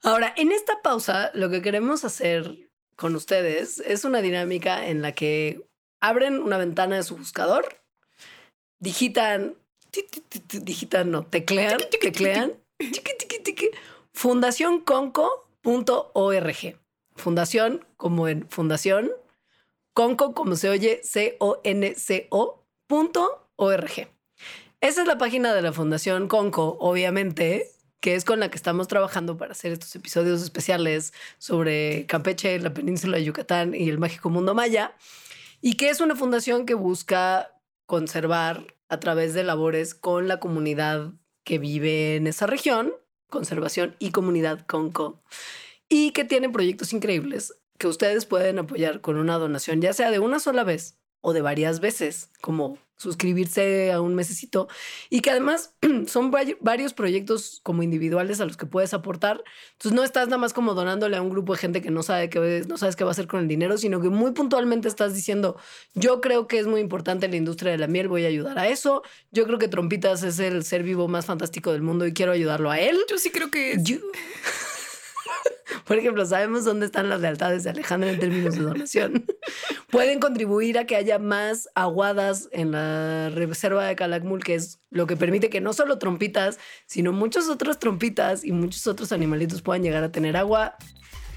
Ahora, en esta pausa, lo que queremos hacer con ustedes es una dinámica en la que abren una ventana de su buscador, digitan, digitan, no, teclean, teclean, fundacionconco.org. Fundación como en fundación, conco como se oye, C-O-N-C-O punto org. Esa es la página de la Fundación Conco, obviamente, que es con la que estamos trabajando para hacer estos episodios especiales sobre Campeche, la península de Yucatán y el mágico mundo maya, y que es una fundación que busca conservar a través de labores con la comunidad que vive en esa región, conservación y comunidad Conco, y que tiene proyectos increíbles que ustedes pueden apoyar con una donación, ya sea de una sola vez o de varias veces, como suscribirse a un mesecito y que además (clears throat) son vari- varios proyectos como individuales a los que puedes aportar. Entonces no estás nada más como donándole a un grupo de gente que no sabe qué no sabes qué va a hacer con el dinero, sino que muy puntualmente estás diciendo, yo creo que es muy importante la industria de la miel, voy a ayudar a eso. Yo creo que Trompitas es el ser vivo más fantástico del mundo y quiero ayudarlo a él. Yo sí creo que es. Yo- (laughs) Por ejemplo, sabemos dónde están las lealtades de Alejandra en términos de donación. (laughs) Pueden contribuir a que haya más aguadas en la reserva de Calakmul, que es lo que permite que no solo trompitas, sino muchos otros trompitas y muchos otros animalitos puedan llegar a tener agua,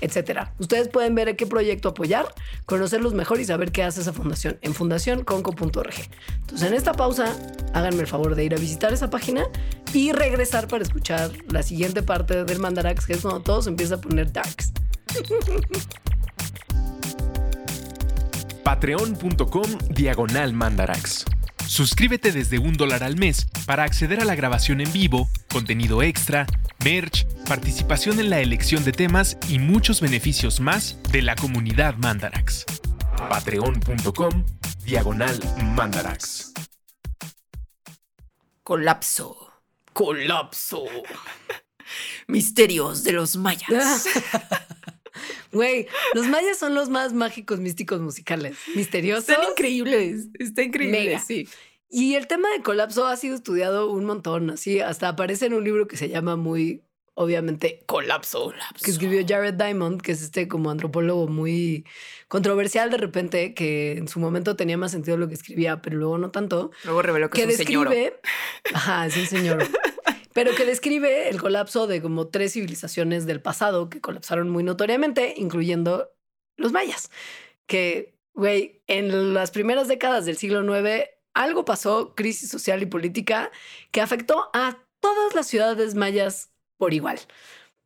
etcétera. Ustedes pueden ver qué proyecto apoyar, conocerlos mejor y saber qué hace esa fundación en fundacionconco.org. Entonces, en esta pausa, háganme el favor de ir a visitar esa página y regresar para escuchar la siguiente parte del Mandarax, que es cuando todo se empieza a poner darks. Patreon.com diagonal mandarax. Suscríbete desde un dólar al mes para acceder a la grabación en vivo, contenido extra, merch, participación en la elección de temas y muchos beneficios más de la comunidad Mandarax. Patreon.com diagonal mandarax. Colapso. ¡Colapso! Misterios de los mayas. (laughs) Güey, los mayas son los más mágicos, místicos, musicales, misteriosos. Están increíbles. Está increíble. Mega. Sí. Y el tema de colapso ha sido estudiado un montón, así hasta aparece en un libro que se llama muy, obviamente, Colapso, que escribió Jared Diamond, que es este como antropólogo muy controversial de repente, que en su momento tenía más sentido lo que escribía, pero luego no tanto, Luego reveló que, que es un señor. describe, (laughs) ajá, es un señor, pero que describe el colapso de como tres civilizaciones del pasado que colapsaron muy notoriamente, incluyendo los mayas, que, güey, en las primeras décadas del siglo IX algo pasó, crisis social y política, que afectó a todas las ciudades mayas por igual.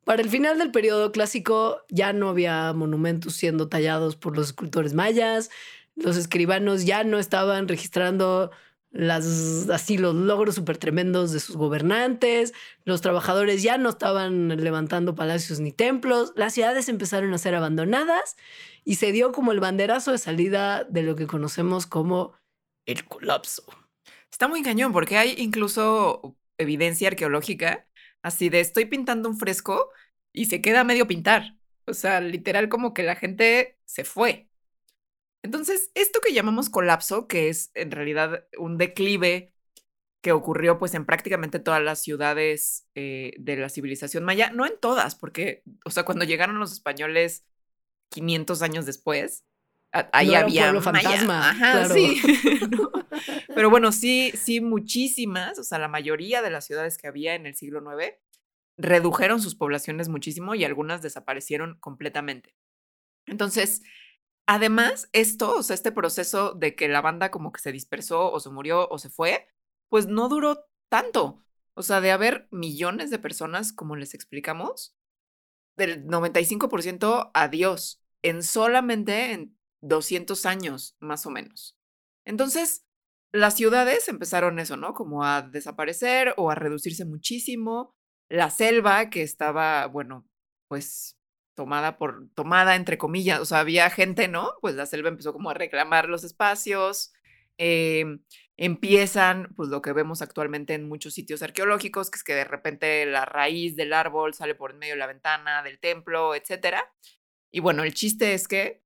Para el final del periodo clásico ya no había monumentos siendo tallados por los escultores mayas, los escribanos ya no estaban registrando las, así los logros súper tremendos de sus gobernantes, los trabajadores ya no estaban levantando palacios ni templos, las ciudades empezaron a ser abandonadas y se dio como el banderazo de salida de lo que conocemos como el colapso. Está muy cañón porque hay incluso evidencia arqueológica así de estoy pintando un fresco y se queda medio pintar. O sea, literal como que la gente se fue. Entonces, esto que llamamos colapso, que es en realidad un declive que ocurrió pues en prácticamente todas las ciudades eh, de la civilización maya, no en todas, porque, o sea, cuando llegaron los españoles 500 años después, ahí No un había pueblo maya. fantasma, Ajá, claro. sí. (laughs) ¿no? Pero bueno, sí, sí, muchísimas, o sea, la mayoría de las ciudades que había en el siglo IX redujeron sus poblaciones muchísimo y algunas desaparecieron completamente. Entonces, además, esto, o sea, este proceso de que la banda como que se dispersó o se murió o se fue, pues no duró tanto. O sea, de haber millones de personas, como les explicamos, del 95% adiós, en solamente en 200 años, más o menos. Entonces, las ciudades empezaron eso, ¿no? Como a desaparecer o a reducirse muchísimo. La selva, que estaba, bueno, pues tomada por, tomada entre comillas, o sea, había gente, ¿no? Pues la selva empezó como a reclamar los espacios. eh, empiezan, pues lo que vemos actualmente en muchos sitios arqueológicos, que es que de repente la raíz del árbol sale por medio de la ventana del templo, etcétera. Y bueno, el chiste es que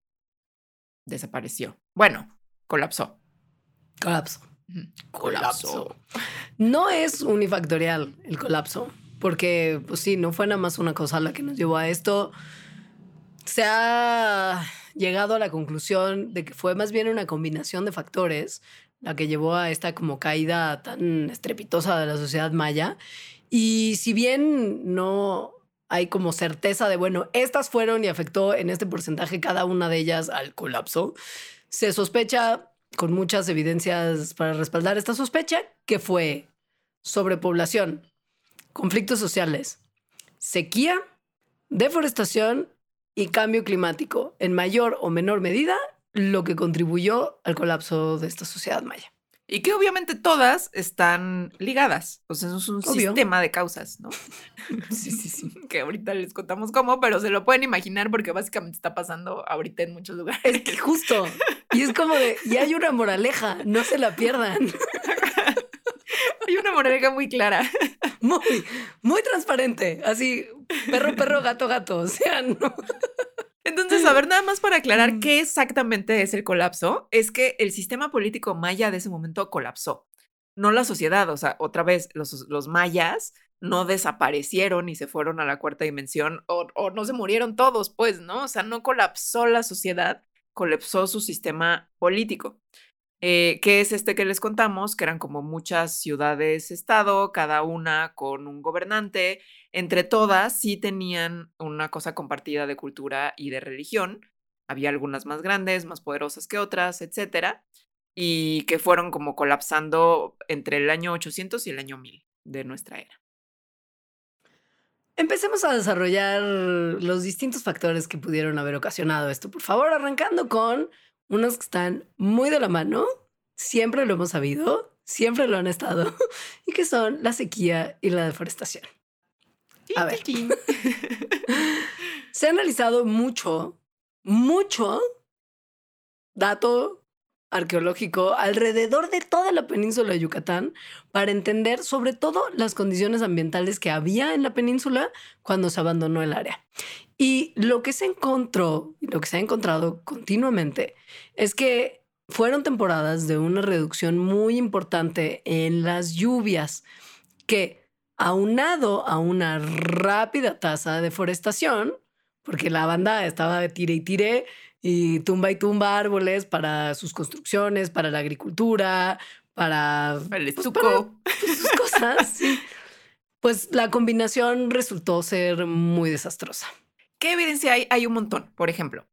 desapareció. Bueno, colapsó. Colapso. Ujú. Colapso. No es unifactorial el colapso, porque, pues sí, no fue nada más una cosa la que nos llevó a esto. Se ha llegado a la conclusión de que fue más bien una combinación de factores la que llevó a esta como caída tan estrepitosa de la sociedad maya. Y si bien no hay como certeza de, bueno, estas fueron y afectó en este porcentaje cada una de ellas al colapso, se sospecha con muchas evidencias para respaldar esta sospecha que fue sobrepoblación, conflictos sociales, sequía, deforestación y cambio climático, en mayor o menor medida, lo que contribuyó al colapso de esta sociedad maya. Y que obviamente todas están ligadas. O sea, es un Obvio. sistema de causas, ¿no? (laughs) Sí, sí, sí. (laughs) que ahorita les contamos cómo, pero se lo pueden imaginar porque básicamente está pasando ahorita en muchos lugares. Es que justo. Y es como de, y hay una moraleja, no se la pierdan. (laughs) Hay una moraleja muy clara. Muy, muy transparente. Así, perro, perro, gato, gato. O sea, no. Entonces, a ver, nada más para aclarar qué exactamente es el colapso, es que el sistema político maya de ese momento colapsó, no la sociedad, o sea, otra vez, los, los mayas no desaparecieron y se fueron a la cuarta dimensión o, o no se murieron todos, pues, ¿no? O sea, no colapsó la sociedad, colapsó su sistema político. Eh, que es este que les contamos, que eran como muchas ciudades-estado, cada una con un gobernante, entre todas sí tenían una cosa compartida de cultura y de religión. Había algunas más grandes, más poderosas que otras, etcétera, y que fueron como colapsando entre el año 800 y el año 1000 de nuestra era. Empecemos a desarrollar los distintos factores que pudieron haber ocasionado esto. Por favor, arrancando con unos que están muy de la mano, siempre lo hemos sabido, siempre lo han estado, (laughs) y que son la sequía y la deforestación. A ver. (laughs) Se ha analizado mucho, mucho dato arqueológico alrededor de toda la península de Yucatán para entender sobre todo las condiciones ambientales que había en la península cuando se abandonó el área. Y lo que se encontró, lo que se ha encontrado continuamente, es que fueron temporadas de una reducción muy importante en las lluvias, que aunado a una rápida tasa de deforestación, porque la banda estaba de tire y tire y tumba y tumba árboles para sus construcciones, para la agricultura, para El pues, estuco. sus cosas. (laughs) sí. Pues la combinación resultó ser muy desastrosa. ¿Qué evidencia hay? Hay un montón. Por ejemplo,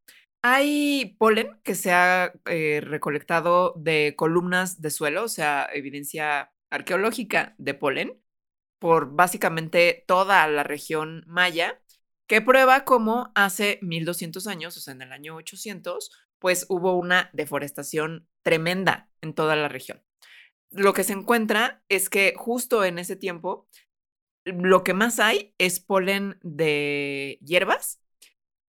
hay polen que se ha eh, recolectado de columnas de suelo, o sea, evidencia arqueológica de polen, por básicamente toda la región maya, que prueba cómo hace 1200 años, o sea, en el año 800, pues hubo una deforestación tremenda en toda la región. Lo que se encuentra es que justo en ese tiempo, lo que más hay es polen de hierbas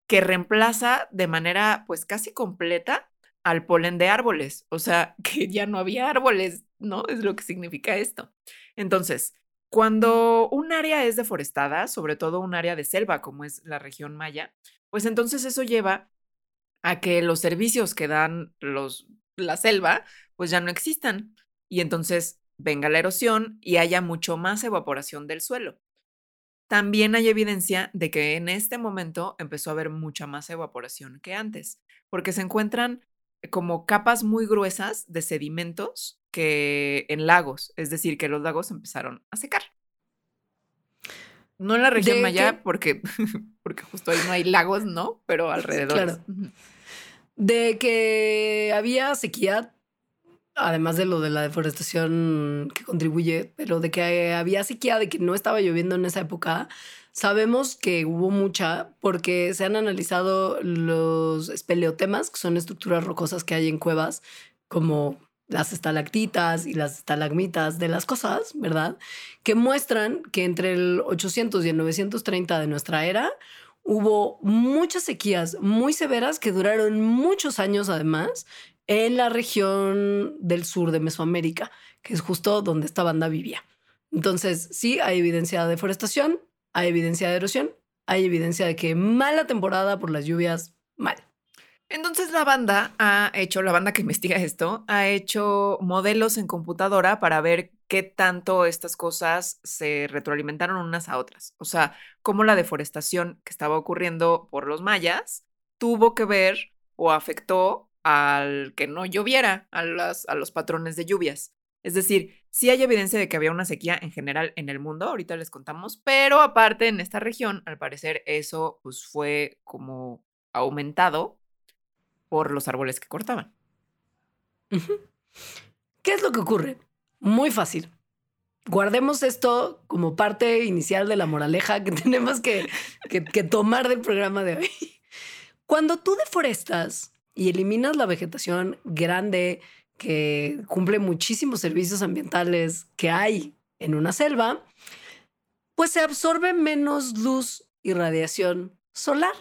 que reemplaza de manera pues casi completa al polen de árboles, o sea, (laughs) que ya no había árboles, ¿no? Es lo que significa esto. Entonces, cuando un área es deforestada, sobre todo un área de selva como es la región maya, pues entonces eso lleva a que los servicios que dan los, la selva pues ya no existan y entonces venga la erosión y haya mucho más evaporación del suelo. También hay evidencia de que en este momento empezó a haber mucha más evaporación que antes, porque se encuentran como capas muy gruesas de sedimentos que en lagos, es decir, que los lagos empezaron a secar. No en la región ¿De maya, qué? porque, (laughs) porque justo ahí no hay lagos, ¿no? Pero alrededor. claro. De que había sequía, además de lo de la deforestación que contribuye, pero de que había sequía, de que no estaba lloviendo en esa época, sabemos que hubo mucha porque se han analizado los espeleotemas, que son estructuras rocosas que hay en cuevas, como las estalactitas y las estalagmitas de las cosas, ¿verdad? Que muestran que entre el 800 y el 930 de nuestra era hubo muchas sequías muy severas que duraron muchos años además en la región del sur de Mesoamérica, que es justo donde esta banda vivía. Entonces, sí, hay evidencia de deforestación, hay evidencia de erosión, hay evidencia de que mala temporada por las lluvias, mal. Entonces la banda ha hecho, la banda que investiga esto, ha hecho modelos en computadora para ver qué tanto estas cosas se retroalimentaron unas a otras. O sea, cómo la deforestación que estaba ocurriendo por los mayas tuvo que ver o afectó al que no lloviera, a, las, a los patrones de lluvias. Es decir, sí hay evidencia de que había una sequía en general en el mundo, ahorita les contamos, pero aparte en esta región, al parecer eso pues fue como aumentado por los árboles que cortaban. ¿Qué es lo que ocurre? Muy fácil. Guardemos esto como parte inicial de la moraleja que (laughs) tenemos que, que, tomar del programa de hoy. Cuando tú deforestas y eliminas la vegetación grande que cumple muchísimos servicios ambientales que hay en una selva, pues se absorbe menos luz y radiación solar,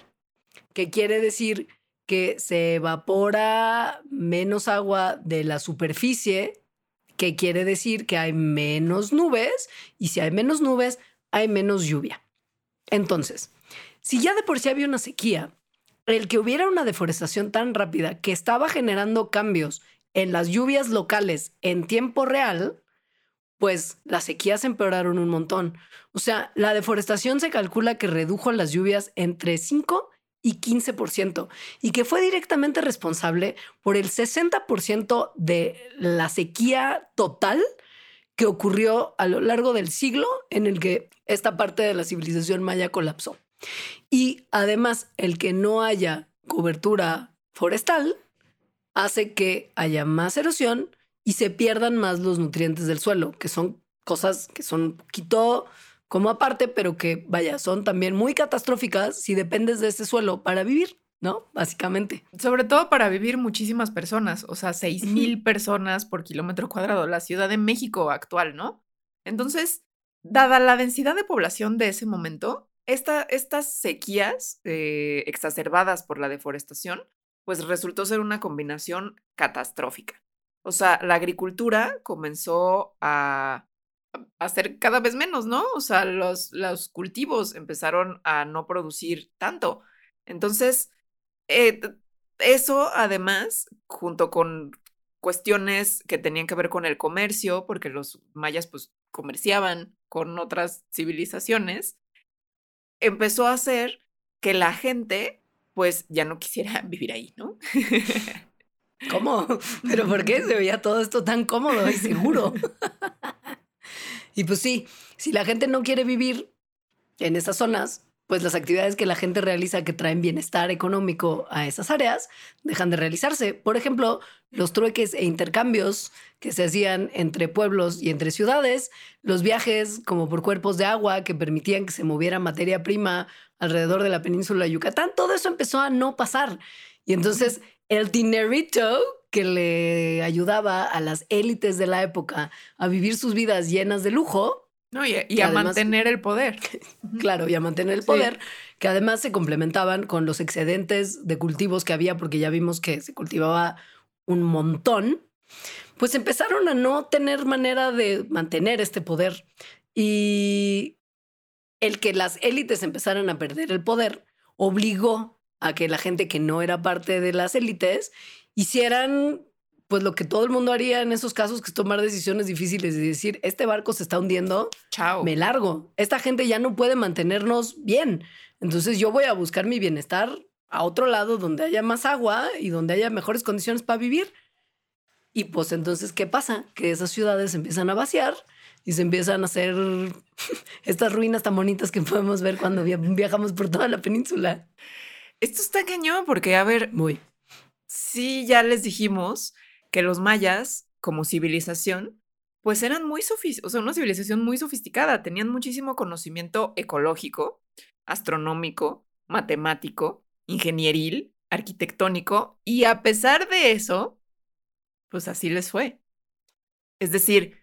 que quiere decir que se evapora menos agua de la superficie, que quiere decir que hay menos nubes, y si hay menos nubes, hay menos lluvia. Entonces, si ya de por sí había una sequía, el que hubiera una deforestación tan rápida que estaba generando cambios en las lluvias locales en tiempo real, pues las sequías empeoraron un montón. O sea, la deforestación se calcula que redujo las lluvias entre 5 y 15%, y que fue directamente responsable por el 60% de la sequía total que ocurrió a lo largo del siglo en el que esta parte de la civilización maya colapsó. Y además, el que no haya cobertura forestal hace que haya más erosión y se pierdan más los nutrientes del suelo, que son cosas que son un poquito como aparte, pero que, vaya, son también muy catastróficas si dependes de ese suelo para vivir, ¿no? Básicamente. Sobre todo para vivir muchísimas personas, o sea, seis mil personas por kilómetro cuadrado, la Ciudad de México actual, ¿no? Entonces, dada la densidad de población de ese momento, estas sequías eh, exacerbadas por la deforestación, pues resultó ser una combinación catastrófica. O sea, la agricultura comenzó a hacer cada vez menos, ¿no? O sea, los, los cultivos empezaron a no producir tanto. Entonces, eh, eso además, junto con cuestiones que tenían que ver con el comercio, porque los mayas pues comerciaban con otras civilizaciones, empezó a hacer que la gente pues ya no quisiera (laughs) vivir ahí, ¿no? ¿Cómo? (laughs) ¿Pero por qué se veía todo esto tan cómodo y seguro? (laughs) Y pues sí, si la gente no quiere vivir en esas zonas, pues las actividades que la gente realiza que traen bienestar económico a esas áreas dejan de realizarse. Por ejemplo, los trueques e intercambios que se hacían entre pueblos y entre ciudades, los viajes como por cuerpos de agua que permitían que se moviera materia prima alrededor de la península de Yucatán, todo eso empezó a no pasar. Y entonces el dinerito que le ayudaba a las élites de la época a vivir sus vidas llenas de lujo. No, y, a mantener el poder. (laughs) claro, y a mantener el poder, que además se complementaban con los excedentes de cultivos que había, porque ya vimos que se cultivaba un montón, pues empezaron a no tener manera de mantener este poder. Y el que las élites empezaran a perder el poder obligó a que la gente que no era parte de las élites hicieran pues lo que todo el mundo haría en esos casos, que es tomar decisiones difíciles y decir, este barco se está hundiendo, Chao. me largo. Esta gente ya no puede mantenernos bien. Entonces yo voy a buscar mi bienestar a otro lado donde haya más agua y donde haya mejores condiciones para vivir. Y pues entonces, ¿qué pasa? Que esas ciudades empiezan a vaciar y se empiezan a hacer (laughs) estas ruinas tan bonitas que podemos ver cuando viajamos por toda la península. Esto está cañón porque, a ver, muy sí ya les dijimos que los mayas, como civilización, pues eran muy o sea, una civilización muy sofisticada, tenían muchísimo conocimiento ecológico, astronómico, matemático, ingenieril, arquitectónico, y a pesar de eso, pues así les fue. Es decir,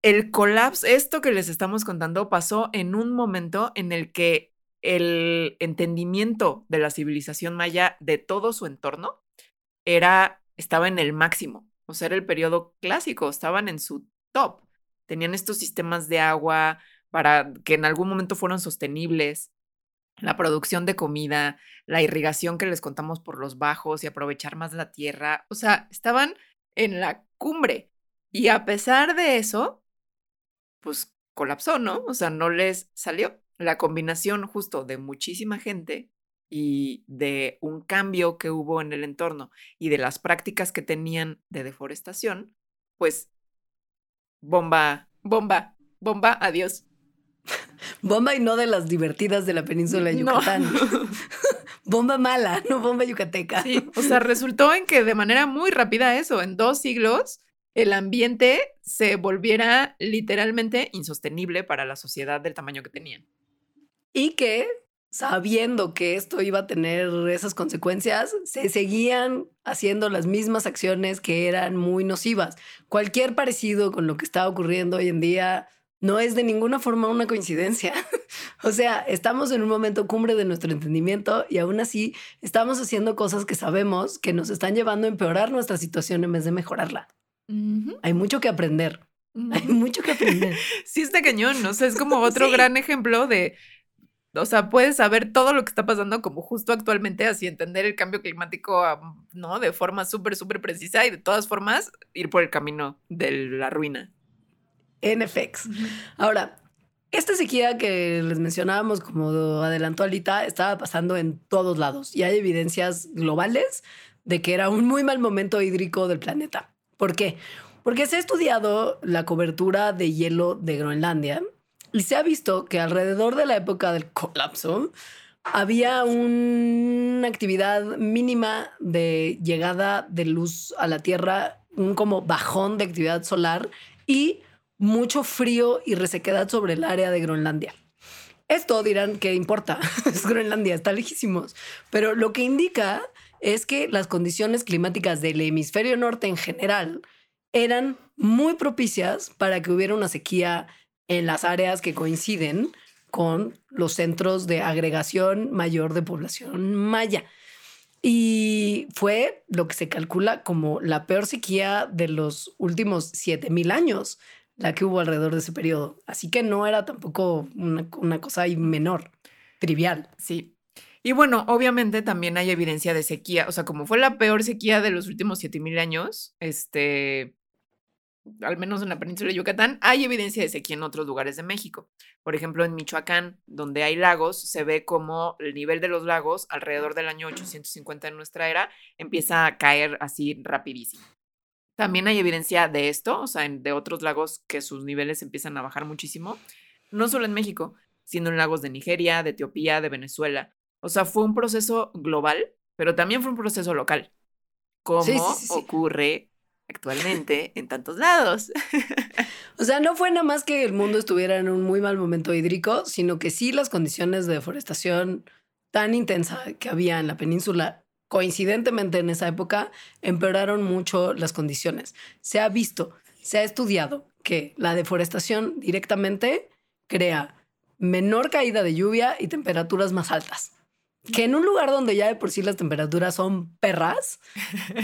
el colapso, esto que les estamos contando pasó en un momento en el que el entendimiento de la civilización maya de todo su entorno era, estaba en el máximo, o sea, era el periodo clásico, estaban en su top. Tenían estos sistemas de agua para que en algún momento fueron sostenibles. la producción de comida, la irrigación que les contamos por los bajos y aprovechar más la tierra. O sea, estaban en la cumbre. Y a pesar de eso, pues colapsó, ¿no? O sea, no les salió. La combinación justo de muchísima gente y de un cambio que hubo en el entorno y de las prácticas que tenían de deforestación, pues bomba, bomba, bomba, adiós. Bomba y no de las divertidas de la península de Yucatán. (laughs) (laughs) bomba mala, no bomba yucateca. Sí, o sea, resultó en que de manera muy rápida eso, en dos siglos, el ambiente se volviera literalmente insostenible para la sociedad del tamaño que tenían. Y que, sabiendo que esto iba a tener esas consecuencias, se seguían haciendo las mismas acciones que eran muy nocivas. Cualquier parecido con lo que está ocurriendo hoy en día no es de ninguna forma una coincidencia. (laughs) o sea, estamos en un momento cumbre de nuestro entendimiento y aún así estamos haciendo cosas que sabemos que nos están llevando a empeorar nuestra situación en vez de mejorarla. Hay mucho que aprender. Hay mucho que aprender. (laughs) sí, está cañón. O sea, es como (laughs) otro gran ejemplo de. O sea, puedes saber todo lo que está pasando como justo actualmente, así entender el cambio climático, ¿no? De forma súper, súper precisa y de todas formas ir por el camino de la ruina. NFX. Ahora, esta sequía que les mencionábamos, como adelantó Alita, estaba pasando en todos lados y hay evidencias globales de que era un muy mal momento hídrico del planeta. ¿Por qué? Porque se ha estudiado la cobertura de hielo de Groenlandia se ha visto que alrededor de la época del colapso había una actividad mínima de llegada de luz a la Tierra, un como bajón de actividad solar y mucho frío y resequedad sobre el área de Groenlandia. Esto dirán que importa, (laughs) es Groenlandia, está lejísimos, pero lo que indica es que las condiciones climáticas del hemisferio norte en general eran muy propicias para que hubiera una sequía en las áreas que coinciden con los centros de agregación mayor de población maya. Y fue lo que se calcula como la peor sequía de los últimos 7000 años la que hubo alrededor de ese periodo. Así que no era tampoco una, cosa menor, trivial. Sí. Y bueno, obviamente también hay evidencia de sequía, o sea, como fue la peor sequía de los últimos 7000 años, este, al menos en la península de Yucatán, hay evidencia de sequía en otros lugares de México. Por ejemplo, en Michoacán, donde hay lagos, se ve como el nivel de los lagos alrededor del año 850 de nuestra era empieza a caer así rapidísimo. También hay evidencia de esto, o sea, de otros lagos que sus niveles empiezan a bajar muchísimo, no solo en México, sino en lagos de Nigeria, de Etiopía, de Venezuela. O sea, fue un proceso global, pero también fue un proceso local, como ocurre actualmente en tantos lados. (laughs) O sea, no fue nada más que el mundo estuviera en un muy mal momento hídrico, sino que sí las condiciones de deforestación tan intensa que había en la península coincidentemente en esa época empeoraron mucho las condiciones. Se ha visto, se ha estudiado que la deforestación directamente crea menor caída de lluvia y temperaturas más altas. Que en un lugar donde ya de por sí las temperaturas son perras,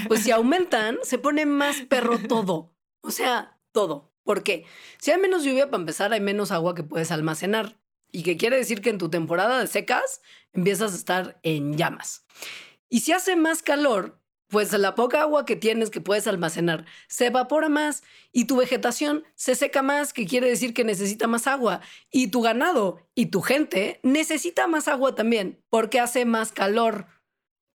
pues si aumentan, se pone más perro todo. O sea, todo. ¿Por qué? Si hay menos lluvia, para empezar, hay menos agua que puedes almacenar. Y que quiere decir que en tu temporada de secas empiezas a estar en llamas. Y si hace más calor, pues la poca agua que tienes que puedes almacenar se evapora más y tu vegetación se seca más, que quiere decir que necesita más agua. Y tu ganado y tu gente necesita más agua también porque hace más calor.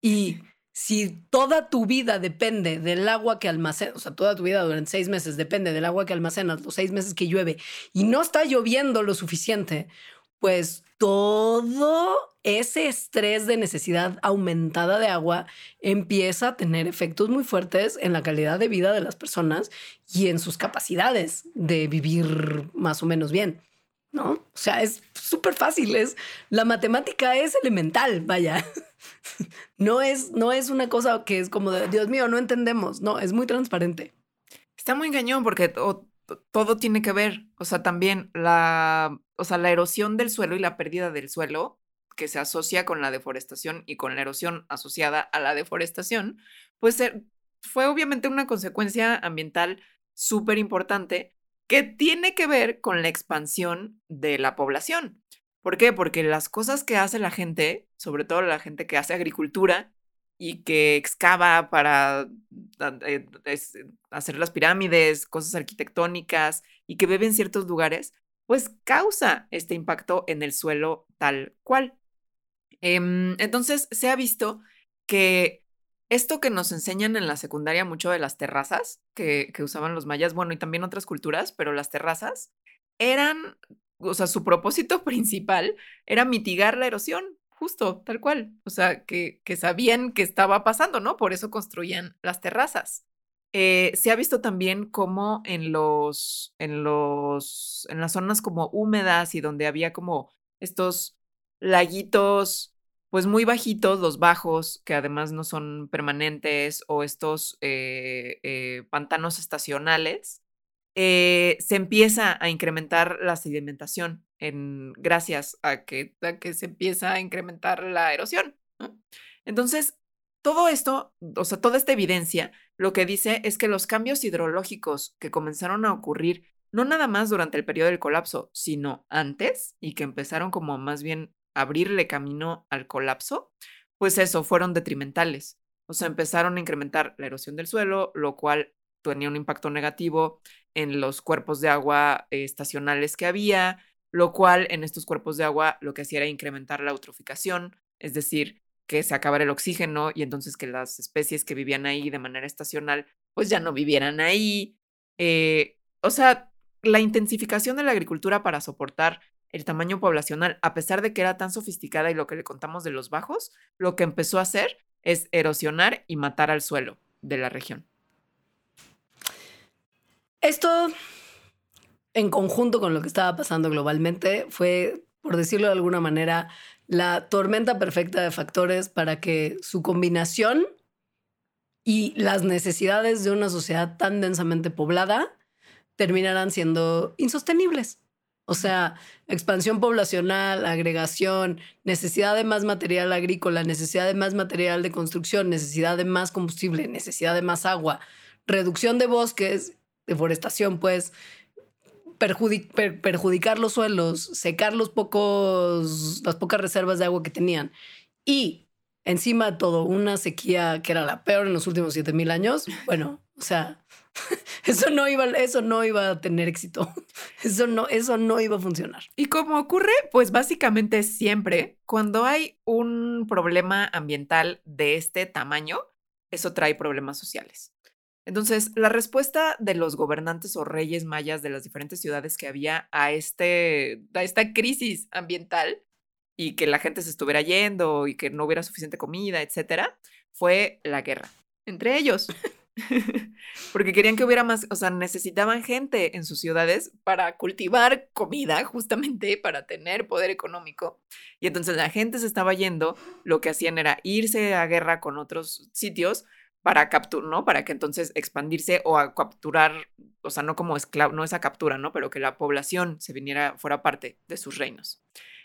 Y si toda tu vida depende del agua que almacenas, o sea, toda tu vida durante seis meses depende del agua que almacenas, los seis meses que llueve, y no está lloviendo lo suficiente, pues todo ese estrés de necesidad aumentada de agua empieza a tener efectos muy fuertes en la calidad de vida de las personas y en sus capacidades de vivir más o menos bien. ¿No? O sea, es súper fácil, es la matemática es elemental, vaya. (laughs) No es, no es una cosa que es como Dios mío, no entendemos, no, es muy transparente. Está muy engañón porque todo tiene que ver, o sea, también la, o sea, la erosión del suelo y la pérdida del suelo que se asocia con la deforestación y con la erosión asociada a la deforestación, pues fue obviamente una consecuencia ambiental súper importante que tiene que ver con la expansión de la población. ¿Por qué? Porque las cosas que hace la gente, sobre todo la gente que hace agricultura y que excava para eh, hacer las pirámides, cosas arquitectónicas y que vive en ciertos lugares, pues causa este impacto en el suelo tal cual. Em, entonces se ha visto que esto que nos enseñan en la secundaria mucho de las terrazas que, que usaban los mayas, bueno, y también otras culturas, pero las terrazas eran, o sea, su propósito (laughs) principal era mitigar la erosión, justo, tal cual. O sea, que, que sabían que estaba pasando, ¿no? Por eso construían las terrazas. Eh, se ha visto también como en los, en los, en las zonas como húmedas y donde había como estos laguitos, pues muy bajitos, los bajos, que además no son permanentes, o estos eh, eh, pantanos estacionales, se empieza a incrementar la sedimentación en, gracias a que, a que se empieza a incrementar la erosión. Entonces, todo esto, o sea, toda esta evidencia, lo que dice es que los cambios hidrológicos que comenzaron a ocurrir no nada más durante el periodo del colapso, sino antes, y que empezaron como más bien abrirle camino al colapso, pues eso, fueron detrimentales. O sea, empezaron a incrementar la erosión del suelo, lo cual tenía un impacto negativo en los cuerpos de agua estacionales que había, lo cual en estos cuerpos de agua lo que hacía era incrementar la eutroficación, es decir, que se acabara el oxígeno y entonces que las especies que vivían ahí de manera estacional pues ya no vivieran ahí. Eh, o sea, la intensificación de la agricultura para soportar el tamaño poblacional, a pesar de que era tan sofisticada y lo que le contamos de los bajos, lo que empezó a hacer es erosionar y matar al suelo de la región. Esto, en conjunto con lo que estaba pasando globalmente, fue, por decirlo de alguna manera, la tormenta perfecta de factores para que su combinación y las necesidades de una sociedad tan densamente poblada terminaran siendo insostenibles. O sea, expansión poblacional, agregación, necesidad de más material agrícola, necesidad de más material de construcción, necesidad de más combustible, necesidad de más agua, reducción de bosques, deforestación, pues, perjudicar los suelos, secar los pocos, las pocas reservas de agua que tenían y encima de todo una sequía que era la peor en los últimos 7000 años, bueno, o sea, (laughs) eso no iba, eso no iba a tener éxito. (laughs) Eso no, eso no iba a funcionar. Y como ocurre, pues básicamente siempre, cuando hay un problema ambiental de este tamaño, eso trae problemas sociales. Entonces, la respuesta de los gobernantes o reyes mayas de las diferentes ciudades que había a, este, a esta crisis ambiental y que la gente se estuviera yendo y que no hubiera suficiente comida, etcétera, fue la guerra entre ellos. (laughs) Porque querían que hubiera más, o sea, necesitaban gente en sus ciudades para cultivar comida, justamente para tener poder económico. Y entonces la gente se estaba yendo, lo que hacían era irse a guerra con otros sitios para capturar, ¿no? Para que entonces expandirse o a capturar, o sea, no como esclavo, no esa captura, ¿no? Pero que la población se viniera, fuera parte de sus reinos.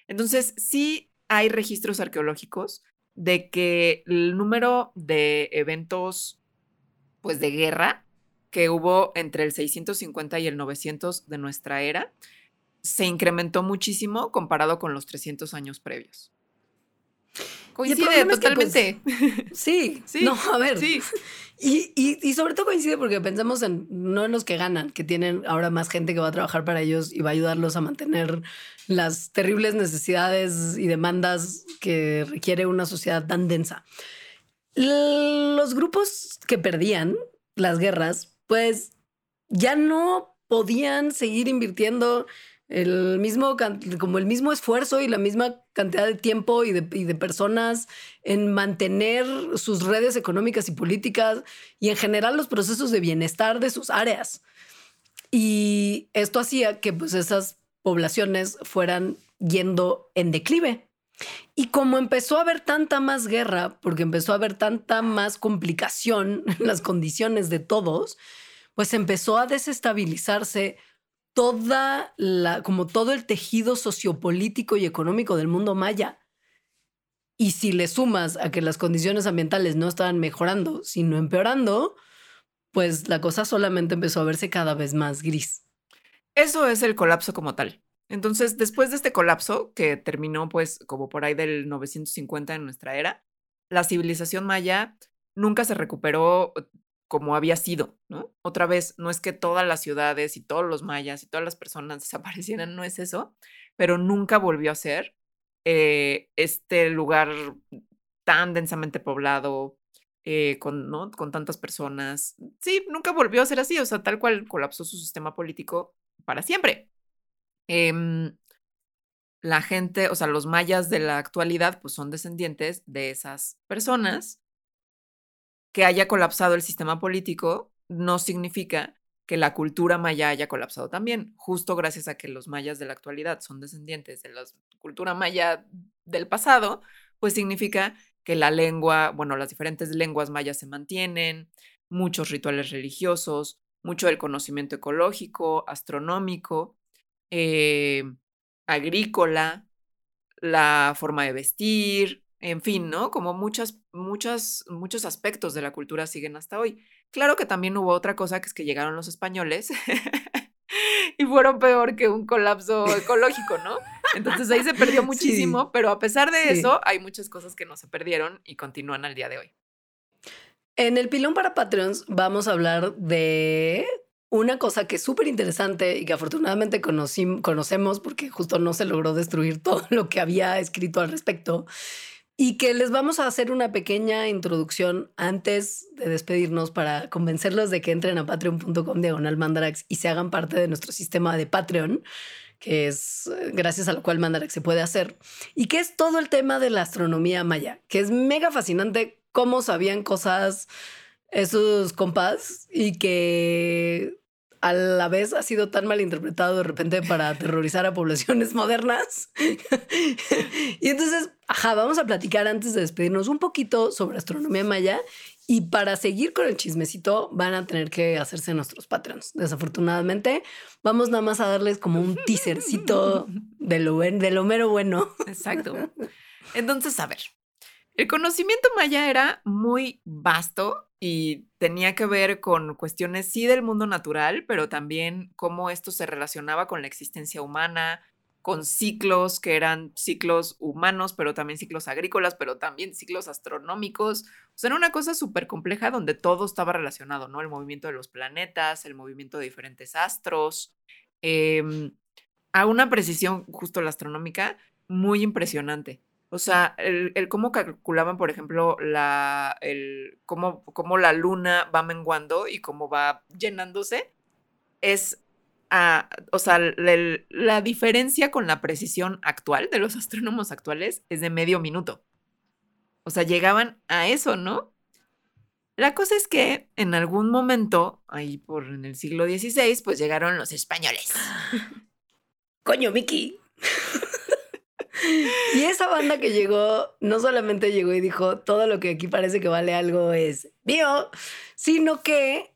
Entonces, sí hay registros arqueológicos de que el número de eventos, pues, de guerra que hubo entre el 650 y el 900 de nuestra era se incrementó muchísimo comparado con los 300 años previos. Coincide pues, totalmente. sí, (laughs) sí. No, a ver. Sí. Y, y, sobre todo coincide porque pensamos en no en los que ganan, que tienen ahora más gente que va a trabajar para ellos y va a ayudarlos a mantener las terribles necesidades y demandas que requiere una sociedad tan densa. Los grupos que perdían las guerras, pues ya no podían seguir invirtiendo el mismo, como el mismo esfuerzo y la misma cantidad de tiempo y de, personas en mantener sus redes económicas y políticas y en general los procesos de bienestar de sus áreas. Y esto hacía que pues esas poblaciones fueran yendo en declive. Y como empezó a haber tanta más guerra, porque empezó a haber tanta más complicación en las condiciones de todos, pues empezó a desestabilizarse toda la, como todo el tejido sociopolítico y económico del mundo maya. Y si le sumas a que las condiciones ambientales no estaban mejorando, sino empeorando, pues la cosa solamente empezó a verse cada vez más gris. Eso es el colapso como tal. Entonces, después de este colapso, que terminó pues como por ahí del 950 en nuestra era, la civilización maya nunca se recuperó como había sido, ¿no? Otra vez, no es que todas las ciudades y todos los mayas y todas las personas (laughs) desaparecieran, no es eso, pero nunca volvió a ser eh, este lugar tan densamente poblado, eh, con, ¿no? con tantas personas. Sí, nunca volvió a ser así, o sea, tal cual colapsó su sistema político para siempre. Em, la gente, o sea, los mayas de la actualidad, pues son descendientes de esas personas. Que haya colapsado el sistema político no significa que la cultura maya haya colapsado también, justo gracias a que los mayas de la actualidad son descendientes de la cultura maya del pasado, pues significa que la lengua, bueno, las diferentes lenguas mayas se mantienen, muchos rituales religiosos, mucho del conocimiento ecológico, astronómico, eh, agrícola, la forma de vestir, en fin, ¿no? Como muchas, muchas, muchos aspectos de la cultura siguen hasta hoy. Claro que también hubo otra cosa, que es que llegaron los españoles (laughs) y fueron peor que un colapso ecológico, ¿no? Entonces ahí se perdió (laughs) muchísimo, pero a pesar de eso, hay muchas cosas que no se perdieron y continúan al día de hoy. En el pilón para Patreons vamos a hablar de una cosa que es súper interesante y que afortunadamente conocemos porque justo no se logró destruir todo lo que había escrito al respecto y que les vamos a hacer una pequeña introducción antes de despedirnos para convencerlos de que entren a patreon.com diagonal mandarax y se hagan parte de nuestro sistema de Patreon que es eh, gracias a lo cual Mandarax se puede hacer, y que es todo el tema de la astronomía maya, que es mega fascinante cómo sabían cosas esos compas y que a la vez ha sido tan mal interpretado de repente para (laughs) aterrorizar a poblaciones modernas. (laughs) y entonces, ajá, vamos a platicar antes de despedirnos un poquito sobre astronomía maya y para seguir con el chismecito van a tener que hacerse nuestros patrons. Desafortunadamente, vamos nada más a darles como un teasercito de lo, de lo mero bueno. Exacto. (laughs) Entonces, a ver, el conocimiento maya era muy vasto y tenía que ver con cuestiones sí del mundo natural, pero también cómo esto se relacionaba con la existencia humana, con ciclos que eran ciclos humanos, pero también ciclos agrícolas, pero también ciclos astronómicos. O sea, era una cosa súper compleja donde todo estaba relacionado, ¿no? El movimiento de los planetas, el movimiento de diferentes astros, em, a una precisión justo la astronómica muy impresionante. O sea, el, cómo calculaban, por ejemplo, la, el, cómo, cómo, la luna va menguando y cómo va llenándose, es, a, o sea, la diferencia con la precisión actual de los (laughs) astrónomos actuales es de medio minuto. O sea, llegaban a eso, ¿no? La cosa es que en algún momento, ahí por en el siglo XVI, pues llegaron los españoles. Coño, Mickey. Y esa banda que llegó, no solamente llegó y dijo, todo lo que aquí parece que vale algo es mío, sino que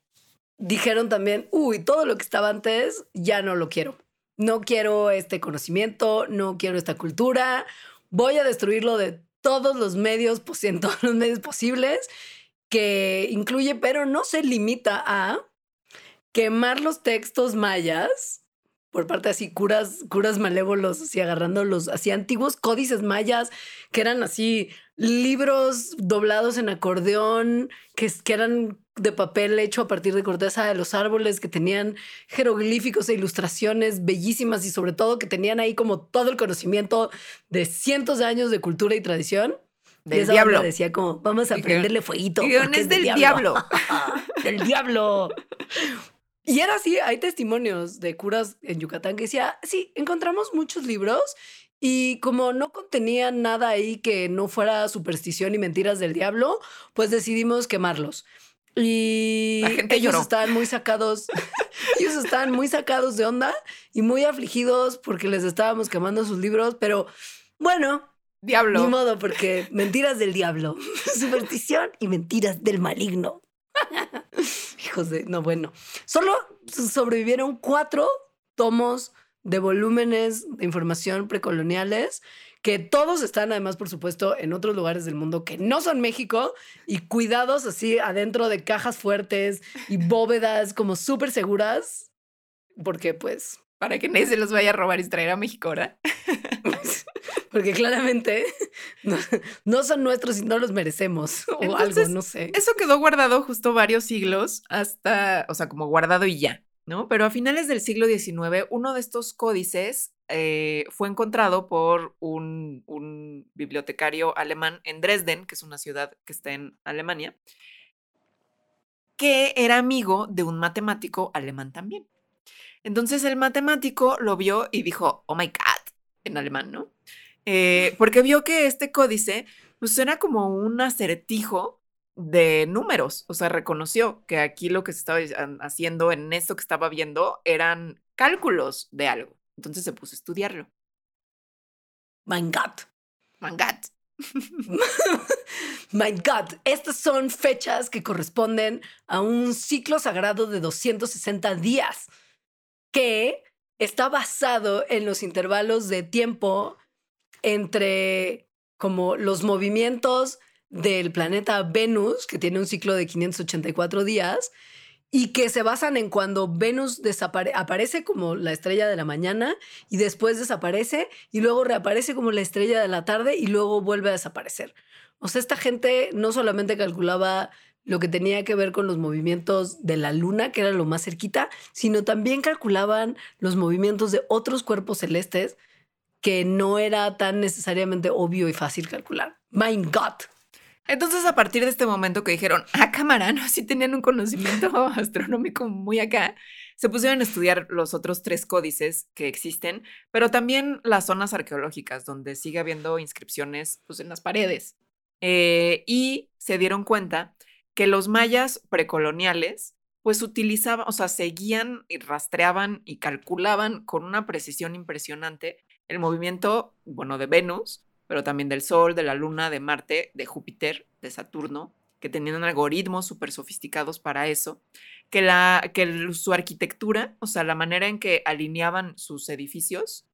dijeron también, uy, todo lo que estaba antes ya no lo quiero. No quiero este conocimiento, no quiero esta cultura, voy a destruirlo de todos los medios, en todos los medios posibles, que incluye, pero no se limita a quemar los textos mayas por parte así curas, curas malévolos, así agarrando los así antiguos códices mayas, que eran así libros doblados en acordeón, que, que eran de papel hecho a partir de corteza de los árboles, que tenían jeroglíficos e ilustraciones bellísimas y sobre todo que tenían ahí como todo el conocimiento de cientos de años de cultura y tradición. Del diablo. Decía como, vamos a prenderle fueguito. Es, del diablo. del diablo. (laughs) Y era así, hay testimonios de curas en Yucatán que decía, sí, encontramos muchos libros y como no contenían nada ahí que no fuera superstición y mentiras del diablo, pues decidimos quemarlos. Y ellos estaban muy sacados, (laughs) ellos estaban muy sacados de onda y muy afligidos porque les estábamos quemando sus libros, pero bueno, diablo. Ni modo, porque mentiras del diablo, (laughs) superstición y mentiras del maligno. (laughs) Hijos de. No, bueno. Solo sobrevivieron cuatro tomos de volúmenes de información precoloniales que todos están además, por supuesto, en otros lugares del mundo que no son México y cuidados así adentro de cajas fuertes y bóvedas como súper seguras, porque pues para que nadie se los vaya a robar y traer a México, ¿verdad? (laughs) Porque claramente (laughs) no, son nuestros y no los merecemos o algo, no sé. Eso quedó guardado justo varios siglos hasta, o sea, como guardado y ya, ¿no? Pero a finales del siglo XIX, uno de estos códices eh, fue encontrado por un, un bibliotecario alemán en Dresden, que es una ciudad que está en Alemania, que era amigo de un matemático alemán también. Entonces el matemático lo vio y dijo, oh my God, en alemán, ¿no? Eh, porque vio que este códice, pues era como un acertijo de números, o sea, reconoció que aquí lo que se estaba haciendo en esto que estaba viendo eran cálculos de algo. Entonces se puso a estudiarlo. My God. My God. My God, estas son fechas que corresponden a un ciclo sagrado de 260 días que está basado en los intervalos de tiempo entre como los movimientos del planeta Venus, que tiene un ciclo de 584 días, y que se basan en cuando Venus aparece como la estrella de la mañana y después desaparece y luego reaparece como la estrella de la tarde y luego vuelve a desaparecer. O sea, esta gente no solamente calculaba lo que tenía que ver con los movimientos de la luna, que era lo más cerquita, sino también calculaban los movimientos de otros cuerpos celestes que no era tan necesariamente obvio y fácil calcular. My God. Entonces, a partir de este momento que dijeron, ah, cámara, ¿no? Sí tenían un conocimiento (laughs) astronómico muy acá, se pusieron a estudiar los otros tres códices que existen, pero también las zonas arqueológicas, donde sigue habiendo inscripciones pues, en las paredes. Eh, y se dieron cuenta que los mayas precoloniales pues utilizaban, o sea, seguían y rastreaban y calculaban con una precisión impresionante el movimiento, bueno, de Venus, pero también del Sol, de la Luna, de Marte, de Júpiter, de Saturno, que tenían algoritmos súper sofisticados para eso, que, la, que su arquitectura, o sea, la manera en que alineaban sus edificios,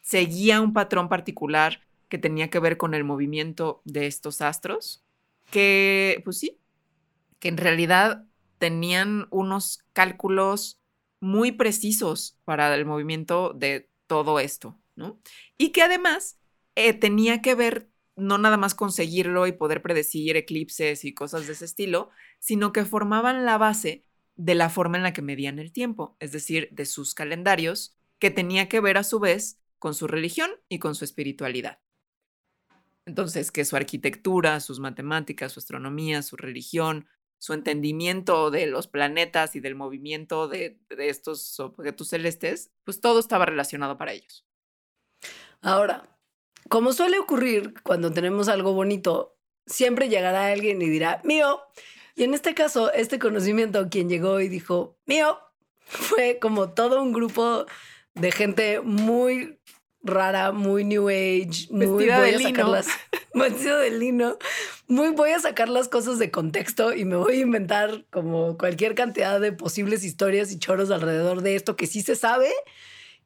seguía un patrón particular que tenía que ver con el movimiento de estos astros, que, pues sí, que en realidad tenían unos cálculos muy precisos para el movimiento de todo esto, ¿no? Y que además eh, tenía que ver no nada más conseguirlo y poder predecir eclipses y cosas de ese estilo, sino que formaban la base de la forma en la que medían el tiempo, es decir, de sus calendarios, que tenía que ver a su vez con su religión y con su espiritualidad. Entonces, que su arquitectura, sus matemáticas, su astronomía, su religión, su entendimiento de los planetas y del movimiento de, estos objetos celestes, pues todo estaba relacionado para ellos. Ahora, como suele ocurrir cuando tenemos algo bonito, siempre llegará alguien y dirá, mío. Y en este caso, este conocimiento, quien llegó y dijo, mío, (laughs) fue como todo un grupo de gente muy rara, muy new age, muy voy a sacar las (laughs) vestido de lino, muy voy a sacar las cosas de contexto y me voy a inventar como cualquier cantidad de posibles historias y choros alrededor de esto que sí se sabe.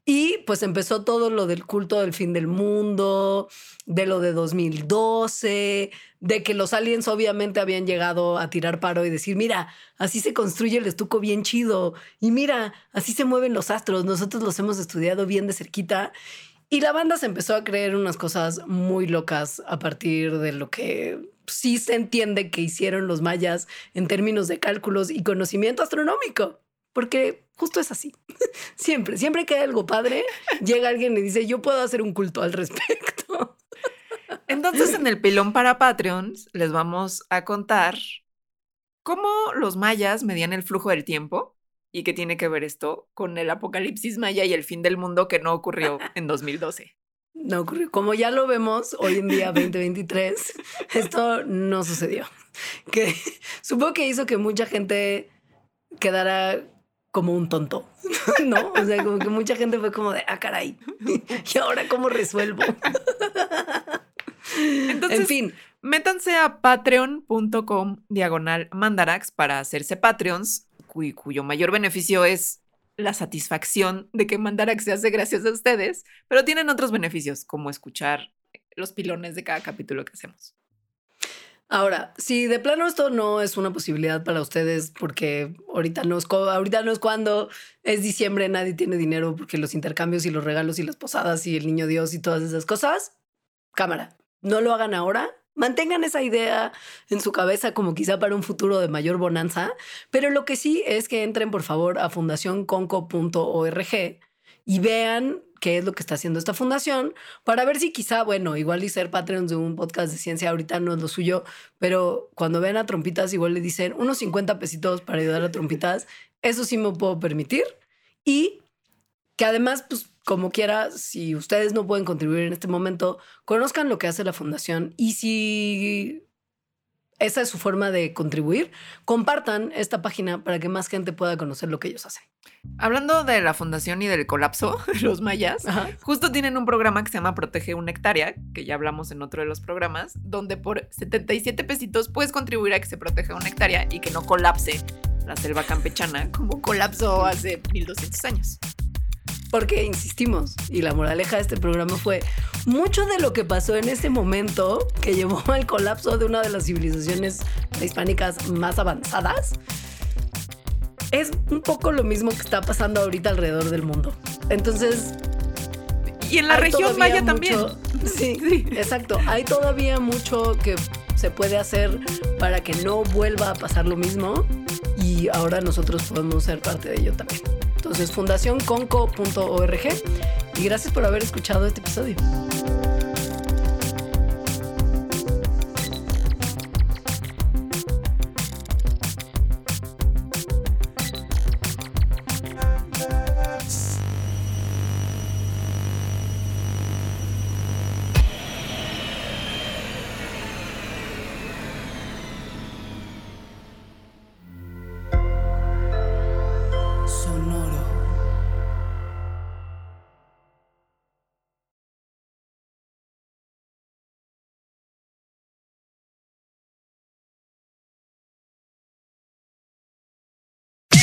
Y pues empezó todo lo del culto del fin del mundo, de lo de 2012, de que los aliens obviamente habían llegado a tirar paro y decir, mira, así se construye el estuco bien chido, y mira, así se mueven los astros, nosotros los hemos estudiado bien de cerquita. Y la banda se empezó a creer unas cosas muy locas a partir de lo que sí se entiende que hicieron los mayas en términos de cálculos y conocimiento astronómico. Porque justo es así. (laughs) Siempre, siempre que hay algo padre, llega alguien y dice, yo puedo hacer un culto al respecto. (laughs) Entonces, en el pilón para Patreons, les vamos a contar cómo los mayas medían el flujo del tiempo ¿Y qué tiene que ver esto con el apocalipsis maya y el fin del mundo que no ocurrió (laughs) en 2012? No ocurrió. Como ya lo vemos hoy en día, (laughs) 2023, esto no sucedió. Que (laughs) supongo que hizo que mucha gente quedara como un tonto, ¿no? O sea, como que mucha gente fue como de, ah, caray, ¿y ahora cómo resuelvo? Entonces, en fin, métanse a patreon.com diagonal mandarax para hacerse Patreons cuyo mayor beneficio es la satisfacción de que Mandarax se hace gracias a ustedes, pero tienen otros beneficios, como escuchar los pilones de cada capítulo que hacemos. Ahora, si de plano esto no es una posibilidad para ustedes, porque ahorita no es, ahorita no es cuando es diciembre, nadie tiene dinero porque los intercambios y los regalos y las posadas y el niño Dios y todas esas cosas, cámara, no lo hagan ahora. Mantengan esa idea en su cabeza como quizá para un futuro de mayor bonanza, pero lo que sí es que entren por favor a fundacionconco.org y vean qué es lo que está haciendo esta fundación para ver si quizá, bueno, igual y ser Patreon de un podcast de ciencia ahorita no es lo suyo, pero cuando ven a Trompitas igual le dicen unos 50 pesitos para ayudar a Trompitas, eso sí me puedo permitir. Y que además, pues como quiera, si ustedes no pueden contribuir en este momento, conozcan lo que hace la fundación y si esa es su forma de contribuir, compartan esta página para que más gente pueda conocer lo que ellos hacen. Hablando de la fundación y del colapso (laughs) los mayas, justo tienen un programa que se llama Protege una hectárea, que ya hablamos en otro de los programas, donde por 77 pesitos puedes contribuir a que se proteja una hectárea y que no colapse la selva campechana como colapsó hace 1200 años. Porque insistimos, y la moraleja de este programa fue mucho de lo que pasó en ese momento que llevó al colapso de una de las civilizaciones hispánicas más avanzadas, es un poco lo mismo que está pasando ahorita alrededor del mundo. Entonces... Y en la región maya también. (laughs) Sí, (laughs) sí, exacto. Hay todavía mucho que se puede hacer para que no vuelva a pasar lo mismo y ahora nosotros podemos ser parte de ello también. Entonces, fundacionconco.org y gracias por haber escuchado este episodio.